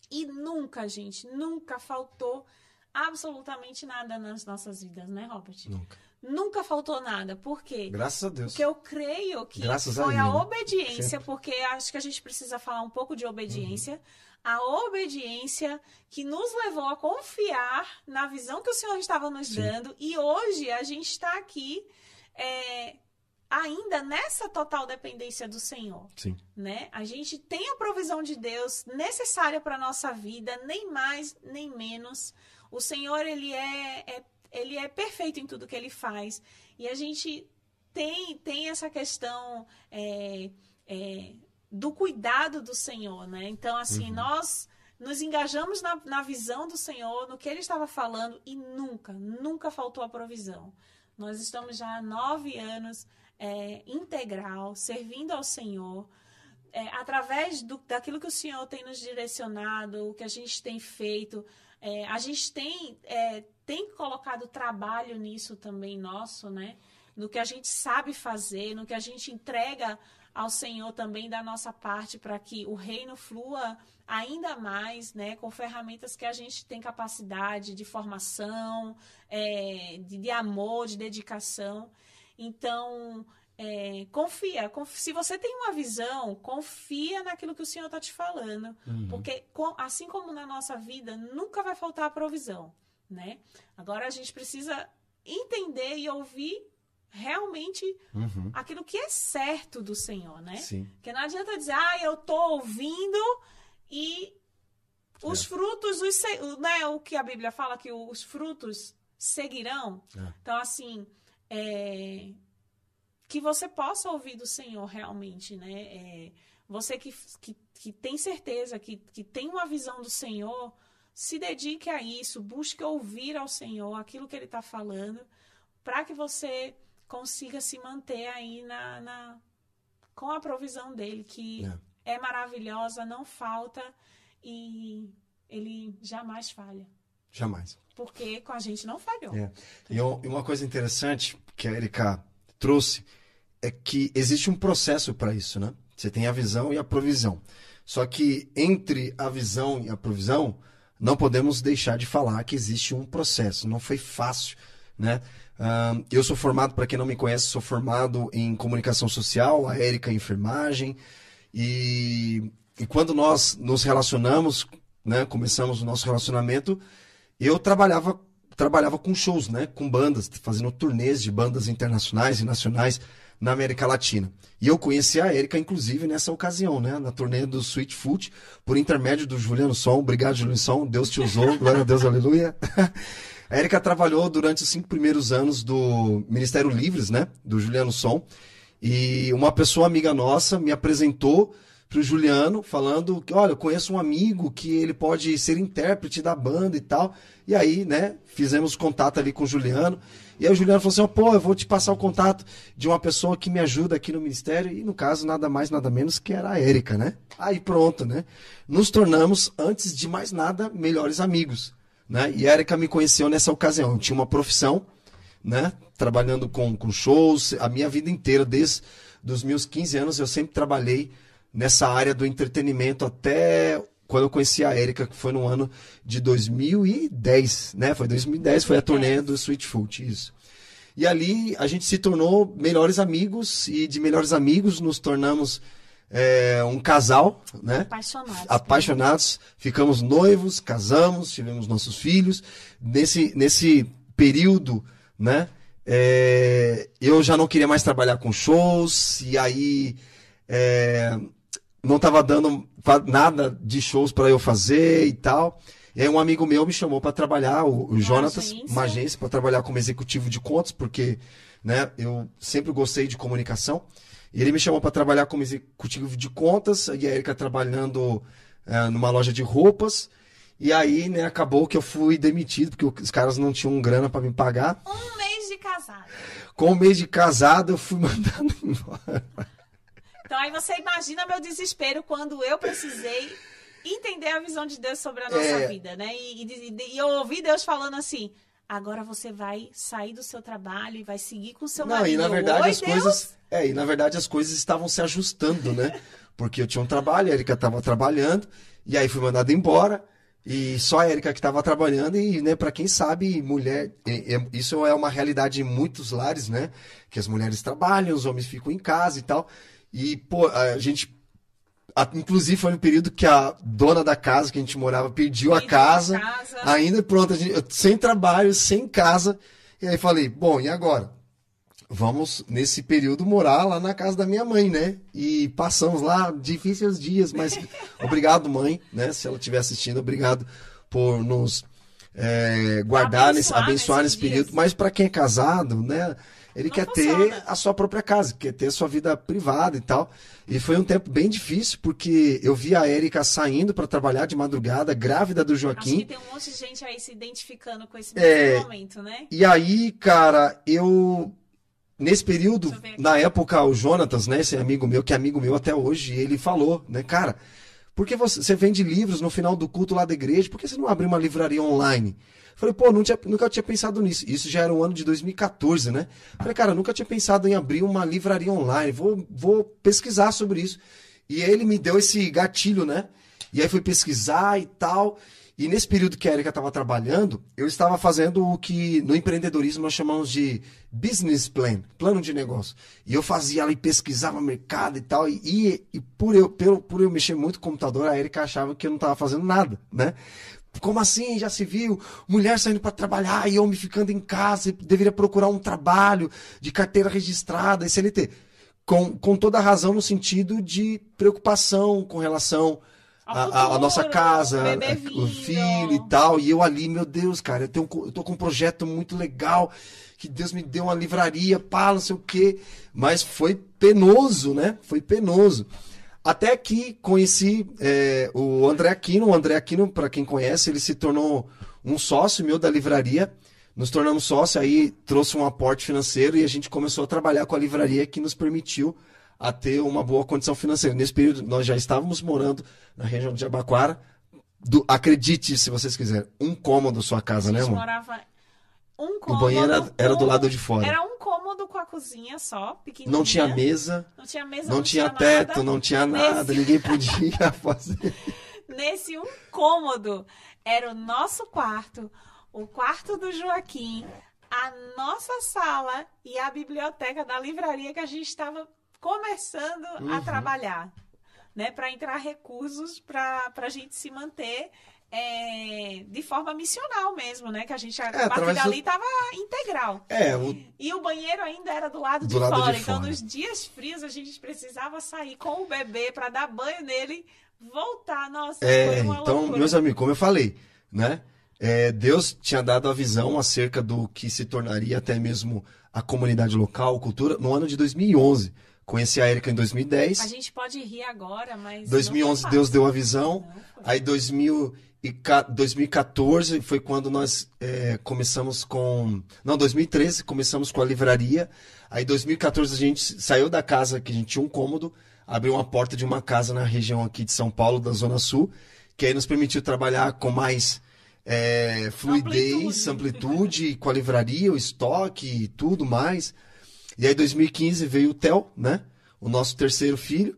E nunca, gente, nunca faltou absolutamente nada nas nossas vidas, né, Robert? Nunca. Nunca faltou nada. Por quê? Graças a Deus. Porque eu creio que Graças foi a, a obediência, Sempre. porque acho que a gente precisa falar um pouco de obediência. Uhum. A obediência que nos levou a confiar na visão que o Senhor estava nos Sim. dando. E hoje a gente está aqui é, ainda nessa total dependência do Senhor. Sim. Né? A gente tem a provisão de Deus necessária para a nossa vida, nem mais, nem menos. O Senhor, ele é, é, ele é perfeito em tudo que ele faz. E a gente tem, tem essa questão é, é, do cuidado do Senhor, né? Então, assim, uhum. nós nos engajamos na, na visão do Senhor, no que ele estava falando, e nunca, nunca faltou a provisão. Nós estamos já há nove anos é, integral, servindo ao Senhor. É, através do, daquilo que o Senhor tem nos direcionado, o que a gente tem feito, é, a gente tem, é, tem colocado trabalho nisso também nosso, né? No que a gente sabe fazer, no que a gente entrega ao Senhor também da nossa parte para que o reino flua ainda mais, né? Com ferramentas que a gente tem capacidade de formação, é, de, de amor, de dedicação. Então, é, confia, confia, Se você tem uma visão, confia naquilo que o Senhor está te falando. Uhum. Porque, assim como na nossa vida, nunca vai faltar a provisão. Né? Agora a gente precisa entender e ouvir realmente Uhum. aquilo que é certo do Senhor, né? Sim. Porque não adianta dizer, ah, eu tô ouvindo e os É. frutos, os, né, o que a Bíblia fala que os frutos seguirão. É. Então, assim, é, que você possa ouvir do Senhor realmente, né? É, você que, que, que tem certeza, que, que tem uma visão do Senhor, se dedique a isso, busque ouvir ao Senhor aquilo que Ele está falando, para que você consiga se manter aí na, na- com a provisão dele, que é. maravilhosa, não falta e ele jamais falha. Jamais. Porque com a gente não falhou. É. E uma coisa interessante que a Erika trouxe é que existe um processo para isso, né? Você tem a visão e a provisão. Só que entre a visão e a provisão, não podemos deixar de falar que existe um processo. Não foi fácil, né? Ahn, eu sou formado, para quem não me conhece, sou formado em comunicação social, a Érica em enfermagem. E, e quando nós nos relacionamos, né, começamos o nosso relacionamento, eu trabalhava trabalhava com shows, né, com bandas, fazendo turnês de bandas internacionais e nacionais na América Latina. E eu conheci a Erika, inclusive, nessa ocasião, né, na turnê do Sweet Foot, por intermédio do Juliano Som. Obrigado, Juliano Som. Deus te usou. Glória a Deus, aleluia. A Erika trabalhou durante os cinco primeiros anos do Ministério Livres, né, do Juliano Som. E uma pessoa amiga nossa me apresentou pro Juliano, falando que, olha, eu conheço um amigo que ele pode ser intérprete da banda e tal. E aí, né, fizemos contato ali com o Juliano. E aí o Juliano falou assim, pô, eu vou te passar o contato de uma pessoa que me ajuda aqui no ministério. E no caso, nada mais, nada menos que era a Érica, né? Aí pronto, né? Nos tornamos, antes de mais nada, melhores amigos. Né? E a Érica me conheceu nessa ocasião. Eu tinha uma profissão, né? Trabalhando com, com shows, a minha vida inteira, desde os meus 15 anos, eu sempre trabalhei nessa área do entretenimento até quando eu conheci a Erika, que foi no ano de 2010, né? Foi 2010, foi a turnê do Sweet Foot, isso. E ali a gente se tornou melhores amigos e de melhores amigos nos tornamos é, um casal, né? Apaixonados. Apaixonados, ficamos noivos, casamos, tivemos nossos filhos. Nesse, nesse período, né? é, eu já não queria mais trabalhar com shows, e aí é, não estava dando nada de shows para eu fazer e tal. E aí um amigo meu me chamou para trabalhar, o, o Jonatas, agência. uma agência, para trabalhar como executivo de contas, porque né, eu sempre gostei de comunicação. E ele me chamou para trabalhar como executivo de contas, e a Erika trabalhando eh, numa loja de roupas. E aí, né, acabou que eu fui demitido, porque os caras não tinham grana para me pagar. Um mês de casado. Com um mês de casado, eu fui mandado embora. Então aí você imagina meu desespero quando eu precisei entender a visão de Deus sobre a nossa É. vida, né? E, e- e eu ouvi Deus falando assim: agora você vai sair do seu trabalho e vai seguir com o seu Não, marido. e na verdade "Oi, as Deus?" coisas. É, e na verdade as coisas estavam se ajustando, né? Porque eu tinha um trabalho, a Erika estava trabalhando, e aí fui mandado embora. E só a Erika que estava trabalhando, e, né, para quem sabe, mulher, é- é- isso é uma realidade em muitos lares, né? Que as mulheres trabalham, os homens ficam em casa e tal. E, pô, a gente. a- inclusive foi no período que a dona da casa que a gente morava pediu a casa. casa. Ainda pronto, sem trabalho, sem casa. E aí falei, bom, e agora? Vamos, nesse período, morar lá na casa da minha mãe, né? E passamos lá difíceis dias, mas obrigado, mãe, né? Se ela estiver assistindo, obrigado por nos é, guardar, nesse, Abençoar abençoar nesses nesse período. dias. Mas para quem é casado, né? Ele Não quer funciona. ter a sua própria casa, quer ter a sua vida privada e tal. E foi um tempo bem difícil, porque eu vi a Érica saindo para trabalhar de madrugada, grávida do Acho Joaquim. que tem um monte de gente aí se identificando com esse É. momento, né? E aí, cara, eu. Nesse período, na época, o Jonatas, né, esse amigo meu, que é amigo meu até hoje, ele falou, né, cara, por que você, você vende livros no final do culto lá da igreja? Por que você não abre uma livraria online? Falei, pô, tinha- nunca tinha pensado nisso. Isso já era o ano de 2014, né? Falei, cara, nunca tinha pensado em abrir uma livraria online. Vou, vou pesquisar sobre isso. E ele me deu esse gatilho, né? E aí fui pesquisar e tal. E nesse período que a Erika estava trabalhando, eu estava fazendo o que no empreendedorismo nós chamamos de business plan, plano de negócio. E eu fazia ali, pesquisava mercado e tal. E, e, e por, eu, pelo, por eu mexer muito com computador, a Erika achava que eu não estava fazendo nada, né? Como assim? Já se viu? Mulher saindo para trabalhar e homem ficando em casa, deveria procurar um trabalho de carteira registrada, CLT. Com, com toda a razão no sentido de preocupação com relação à nossa casa, o filho e tal. E eu ali, meu Deus, cara, eu, tenho, eu tô com um projeto muito legal, que Deus me deu uma livraria, pá, não sei o quê. Mas foi penoso, né? Foi penoso. Até que conheci é, o André Aquino. O André Aquino, para quem conhece, ele se tornou um sócio meu da livraria. Nos tornamos sócio, aí trouxe um aporte financeiro e a gente começou a trabalhar com a livraria que nos permitiu a ter uma boa condição financeira. Nesse período, nós já estávamos morando na região de Jabaquara. Do, acredite, se vocês quiserem, um cômodo sua casa, né, amor? morava um cômodo. O banheiro era, era do lado de fora. Era um cômodo a cozinha só, pequenininha. Não tinha mesa. Não tinha mesa, não, não tinha, tinha teto, nada. não tinha nada, Nesse- ninguém podia fazer. Nesse um cômodo era o nosso quarto, o quarto do Joaquim, a nossa sala e a biblioteca da livraria que a gente estava começando a Uhum. trabalhar, né, para entrar recursos para a gente se manter é, de forma missional mesmo, né, que a gente a partir através do- dali estava integral. É, o, E o banheiro ainda era do lado, Do de, lado de fora. Então, fora. nos dias frios, a gente precisava sair com o bebê para dar banho nele, voltar. Nossa, É, foi uma então, loucura. meus amigos, como eu falei, né? é, Deus tinha dado a visão acerca do que se tornaria até mesmo a comunidade local, cultura, no ano de 2011. Conheci a Erika em 2010. A gente pode rir agora, mas. 2011 não foi Deus deu a visão. Não. Aí 2000 e ca- 2014 foi quando nós é, começamos com. Não, 2013 começamos com a livraria. Aí 2014 a gente saiu da casa que a gente tinha um cômodo, abriu uma porta de uma casa na região aqui de São Paulo, da Zona Sul, que aí nos permitiu trabalhar com mais é, fluidez, amplitude, com a livraria, o estoque e tudo mais. E aí 2015 veio o Theo, né? O nosso terceiro filho.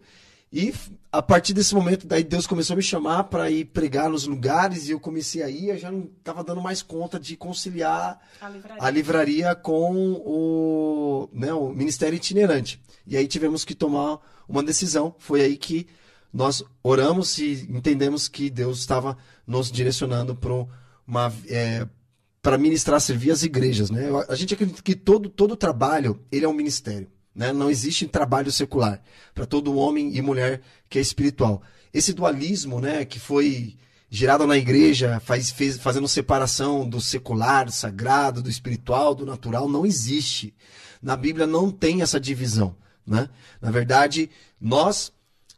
E a partir desse momento, daí Deus começou a me chamar para ir pregar nos lugares e eu comecei a ir, eu já não estava dando mais conta de conciliar A livraria. a livraria com o, né, o ministério itinerante. E aí tivemos que tomar uma decisão. Foi aí que nós oramos e entendemos que Deus estava nos direcionando para uma para ministrar, servir as igrejas, né? A gente acredita que todo todo trabalho ele é um ministério, né? Não existe trabalho secular para todo homem e mulher que é espiritual. Esse dualismo, né, que foi gerado na igreja, faz, fez, fazendo separação do secular, do sagrado, do espiritual, do natural, não existe. Na Bíblia não tem essa divisão, né? Na verdade, nós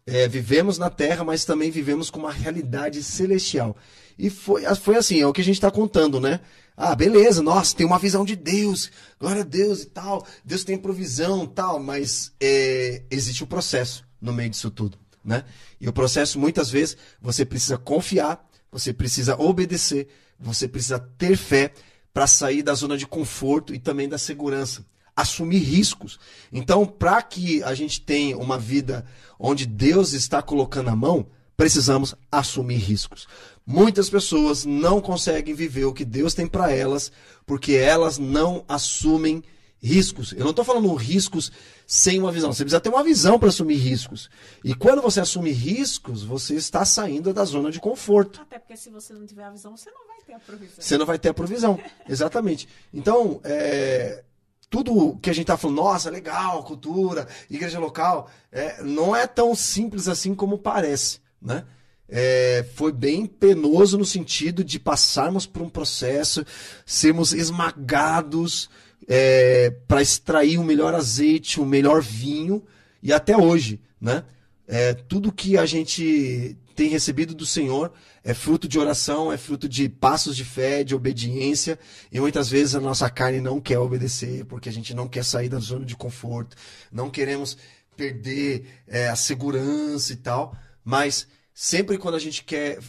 é, vivemos na Terra, mas também vivemos com uma realidade celestial. E foi, foi assim, é o que a gente está contando, né? Ah, beleza, nossa, tem uma visão de Deus, glória a Deus e tal, Deus tem provisão tal, mas é, existe o processo no meio disso tudo, né? E o processo, muitas vezes, você precisa confiar, você precisa obedecer, você precisa ter fé para sair da zona de conforto e também da segurança assumir riscos. Então, para que a gente tenha uma vida onde Deus está colocando a mão, precisamos assumir riscos. Muitas pessoas não conseguem viver o que Deus tem para elas porque elas não assumem riscos. Eu não estou falando riscos sem uma visão. Você precisa ter uma visão para assumir riscos. E quando você assume riscos, você está saindo da zona de conforto. Até porque se você não tiver a visão, você não vai ter a provisão. Você não vai ter a provisão. Exatamente. Então, é, tudo que a gente está falando, nossa, legal, cultura, igreja local, é, não é tão simples assim como parece, né? É, foi bem penoso no sentido de passarmos por um processo, sermos esmagados para extrair o melhor azeite, o melhor vinho, e até hoje, né? É, tudo que a gente tem recebido do Senhor é fruto de oração, é fruto de passos de fé, de obediência, e muitas vezes a nossa carne não quer obedecer, porque a gente não quer sair da zona de conforto, não queremos perder é, a segurança e tal, mas sempre quando a gente quer,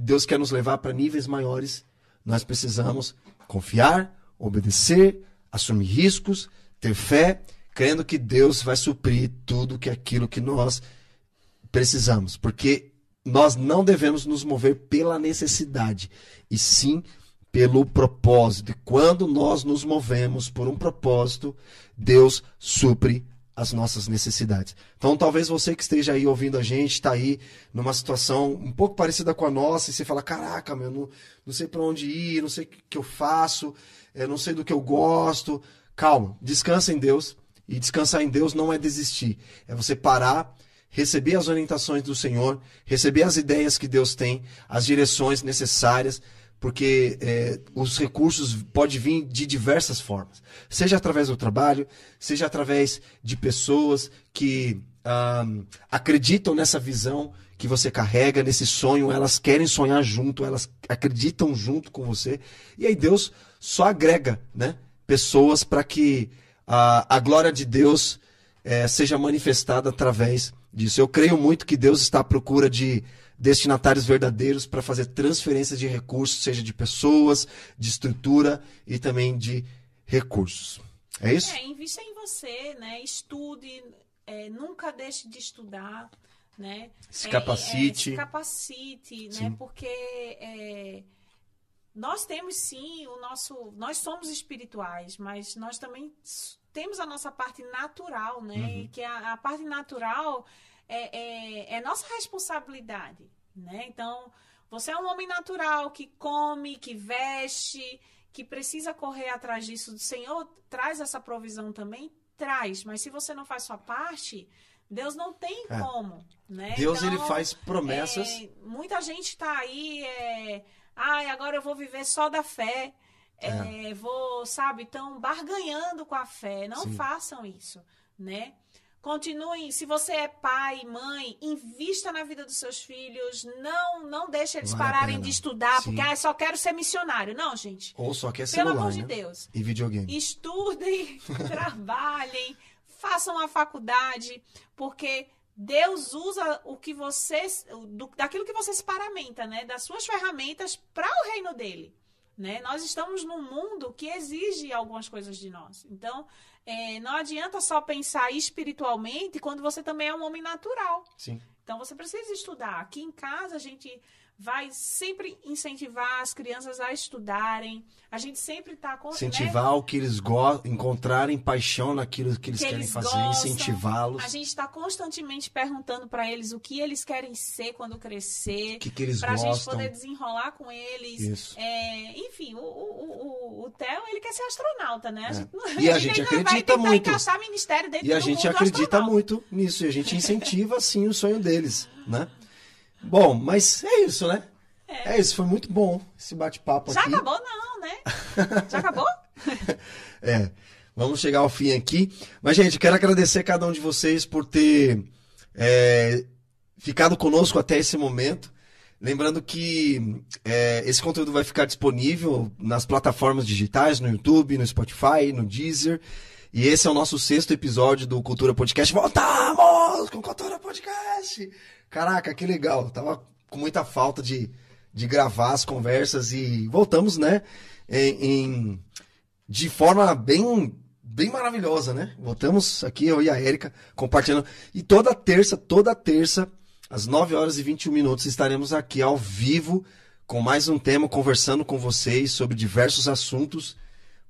Deus quer nos levar para níveis maiores, nós precisamos confiar, obedecer, assumir riscos, ter fé, crendo que Deus vai suprir tudo que aquilo que nós precisamos, porque nós não devemos nos mover pela necessidade, e sim pelo propósito. E quando nós nos movemos por um propósito, Deus supre as nossas necessidades. Então, talvez você que esteja aí ouvindo a gente, está aí numa situação um pouco parecida com a nossa, e você fala: caraca, meu, não, não sei para onde ir, não sei o que eu faço, eu não sei do que eu gosto. Calma, descansa em Deus. E descansar em Deus não é desistir, é você parar, receber as orientações do Senhor, receber as ideias que Deus tem, as direções necessárias porque é, os recursos podem vir de diversas formas, seja através do trabalho, seja através de pessoas que acreditam nessa visão que você carrega, nesse sonho, elas querem sonhar junto, elas acreditam junto com você, e aí Deus só agrega né, pessoas para que a, a glória de Deus é, seja manifestada através disso. Eu creio muito que Deus está à procura de destinatários verdadeiros para fazer transferência de recursos, seja de pessoas, de estrutura e também de recursos. É isso? É, invista em você, né? Estude, é, nunca deixe de estudar, né? Se capacite. É, é, se capacite, sim. né? Porque é, nós temos sim o nosso, nós somos espirituais, mas nós também temos a nossa parte natural, né? Uhum. Que a, a parte natural é, é, é nossa responsabilidade, né? Então, você é um homem natural que come, que veste, que precisa correr atrás disso. O Senhor traz essa provisão também? Traz, mas se você não faz sua parte, Deus não tem é. como, né? Deus então, ele faz promessas. É, muita gente está aí, é, ai, agora eu vou viver só da fé. É. é vou, sabe, estão barganhando com a fé. Não Sim. façam isso, né? Continuem, se você é pai, mãe, invista na vida dos seus filhos. Não, não deixe eles vale pararem de estudar, Sim. porque ah, só quero ser missionário. Não, gente. Ou só quer celular, Pelo amor né? de Deus. E videogame. Estudem, trabalhem, façam a faculdade, porque Deus usa o que você, do, daquilo que você se paramenta, né, das suas ferramentas para o reino dele. Né? Nós estamos num mundo que exige algumas coisas de nós. Então, é, não adianta só pensar espiritualmente quando você também é um homem natural. Sim. Então, você precisa estudar. Aqui em casa, a gente vai sempre incentivar as crianças a estudarem. A gente sempre está com incentivar né? o que eles gostam, encontrarem paixão naquilo que eles que querem eles fazer, incentivá-los. A gente está constantemente perguntando para eles o que eles querem ser quando crescer, o que, que eles pra gostam, a gente poder desenrolar com eles. Isso. É, enfim, o, o, o, o Theo ele quer ser astronauta, né? A é. gente, e a, a gente, gente acredita muito. ministério dentro e a gente acredita muito nisso e a gente incentiva sim o sonho deles, né? Bom, mas é isso, né? É, é isso, foi muito bom esse bate-papo aqui. Já acabou, não, né? Já acabou? é, vamos chegar ao fim aqui. Mas, gente, quero agradecer a cada um de vocês por ter é, ficado conosco até esse momento. Lembrando que é, esse conteúdo vai ficar disponível nas plataformas digitais, no YouTube, no Spotify, no Deezer. E esse é o nosso sexto episódio do Cultura Podcast. Voltamos com Cultura Podcast! Caraca, que legal. Tava com muita falta de, de gravar as conversas e voltamos, né? Em, em, de forma bem bem maravilhosa, né? Voltamos aqui, eu e a Érica, compartilhando. E toda terça, toda terça, às 9 horas e 21 minutos, estaremos aqui ao vivo com mais um tema, conversando com vocês sobre diversos assuntos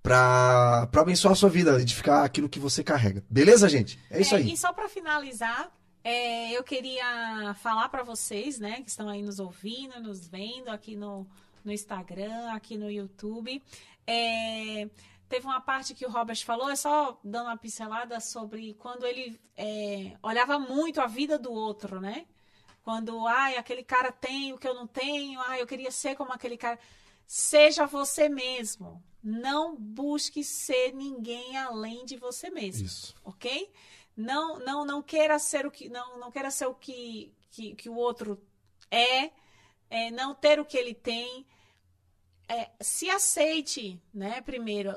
para abençoar a sua vida, edificar aquilo que você carrega. Beleza, gente? É isso é, aí. E só para finalizar, é, eu queria falar para vocês, né, que estão aí nos ouvindo, nos vendo aqui no, no Instagram, aqui no YouTube. É, teve uma parte que o Robert falou, é só dando uma pincelada sobre quando ele é, olhava muito a vida do outro, né? Quando, ai, aquele cara tem o que eu não tenho, ai, eu queria ser como aquele cara. Seja você mesmo. Não busque ser ninguém além de você mesmo. Isso. Ok? Não, não, não queira ser o que, não, não queira ser o que, que, que o outro é, é, não ter o que ele tem. É, se aceite, né? Primeiro,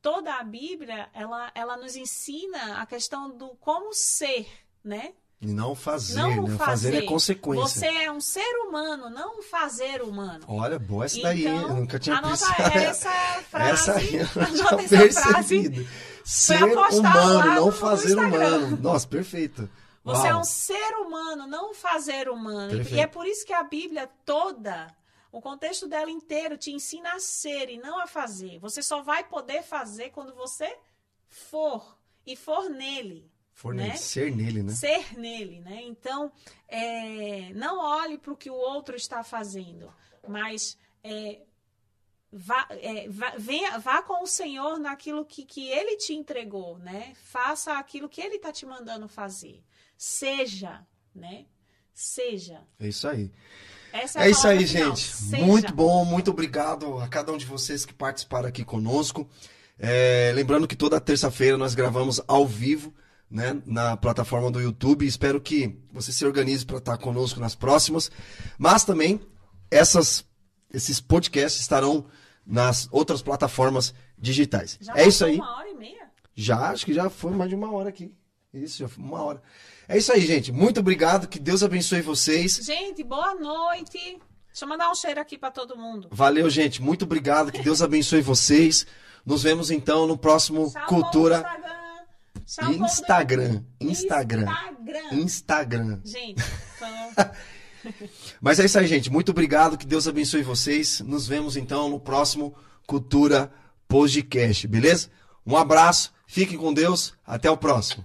toda a Bíblia ela, ela nos ensina a questão do como ser, né? E não fazer, não né? Fazer. fazer é consequência. Você é um ser humano, não um fazer humano. Olha, boa essa daí, então, eu nunca tinha anota essa frase. Essa aí eu anota essa frase ser humano, não fazer humano. Nossa, perfeito. Você é Uau. é um ser humano, não um fazer humano. Perfeito. E é por isso que a Bíblia toda, o contexto dela inteiro, te ensina a ser e não a fazer. Você só vai poder fazer quando você for e for nele. For né? nele, ser nele, né? Ser nele, né? Então, é, não olhe para o que o outro está fazendo, mas é, vá, é, vá, venha, vá com o Senhor naquilo que, que Ele te entregou, né? Faça aquilo que Ele está te mandando fazer. Seja, né? Seja. É isso aí. Essa É a isso aí, final. gente. Seja. Muito bom, muito obrigado a cada um de vocês que participaram aqui conosco. É, lembrando que toda terça-feira nós gravamos ao vivo, né, na plataforma do YouTube. Espero que você se organize para estar conosco nas próximas. Mas também essas, esses podcasts estarão nas outras plataformas digitais. Já é isso aí. Uma hora e meia? Já, acho que já foi mais de uma hora aqui. Isso, já foi uma hora. É isso aí, gente. Muito obrigado. Que Deus abençoe vocês. Gente, boa noite. Deixa eu mandar um cheiro aqui para todo mundo. Valeu, gente. Muito obrigado. Que Deus abençoe vocês. Nos vemos então no próximo Cultura Instagram. Instagram. Instagram. Instagram. Instagram. Gente, tô... Mas é isso aí, gente. Muito obrigado. Que Deus abençoe vocês. Nos vemos então no próximo Cultura Podcast, beleza? Um abraço. Fiquem com Deus. Até o próximo.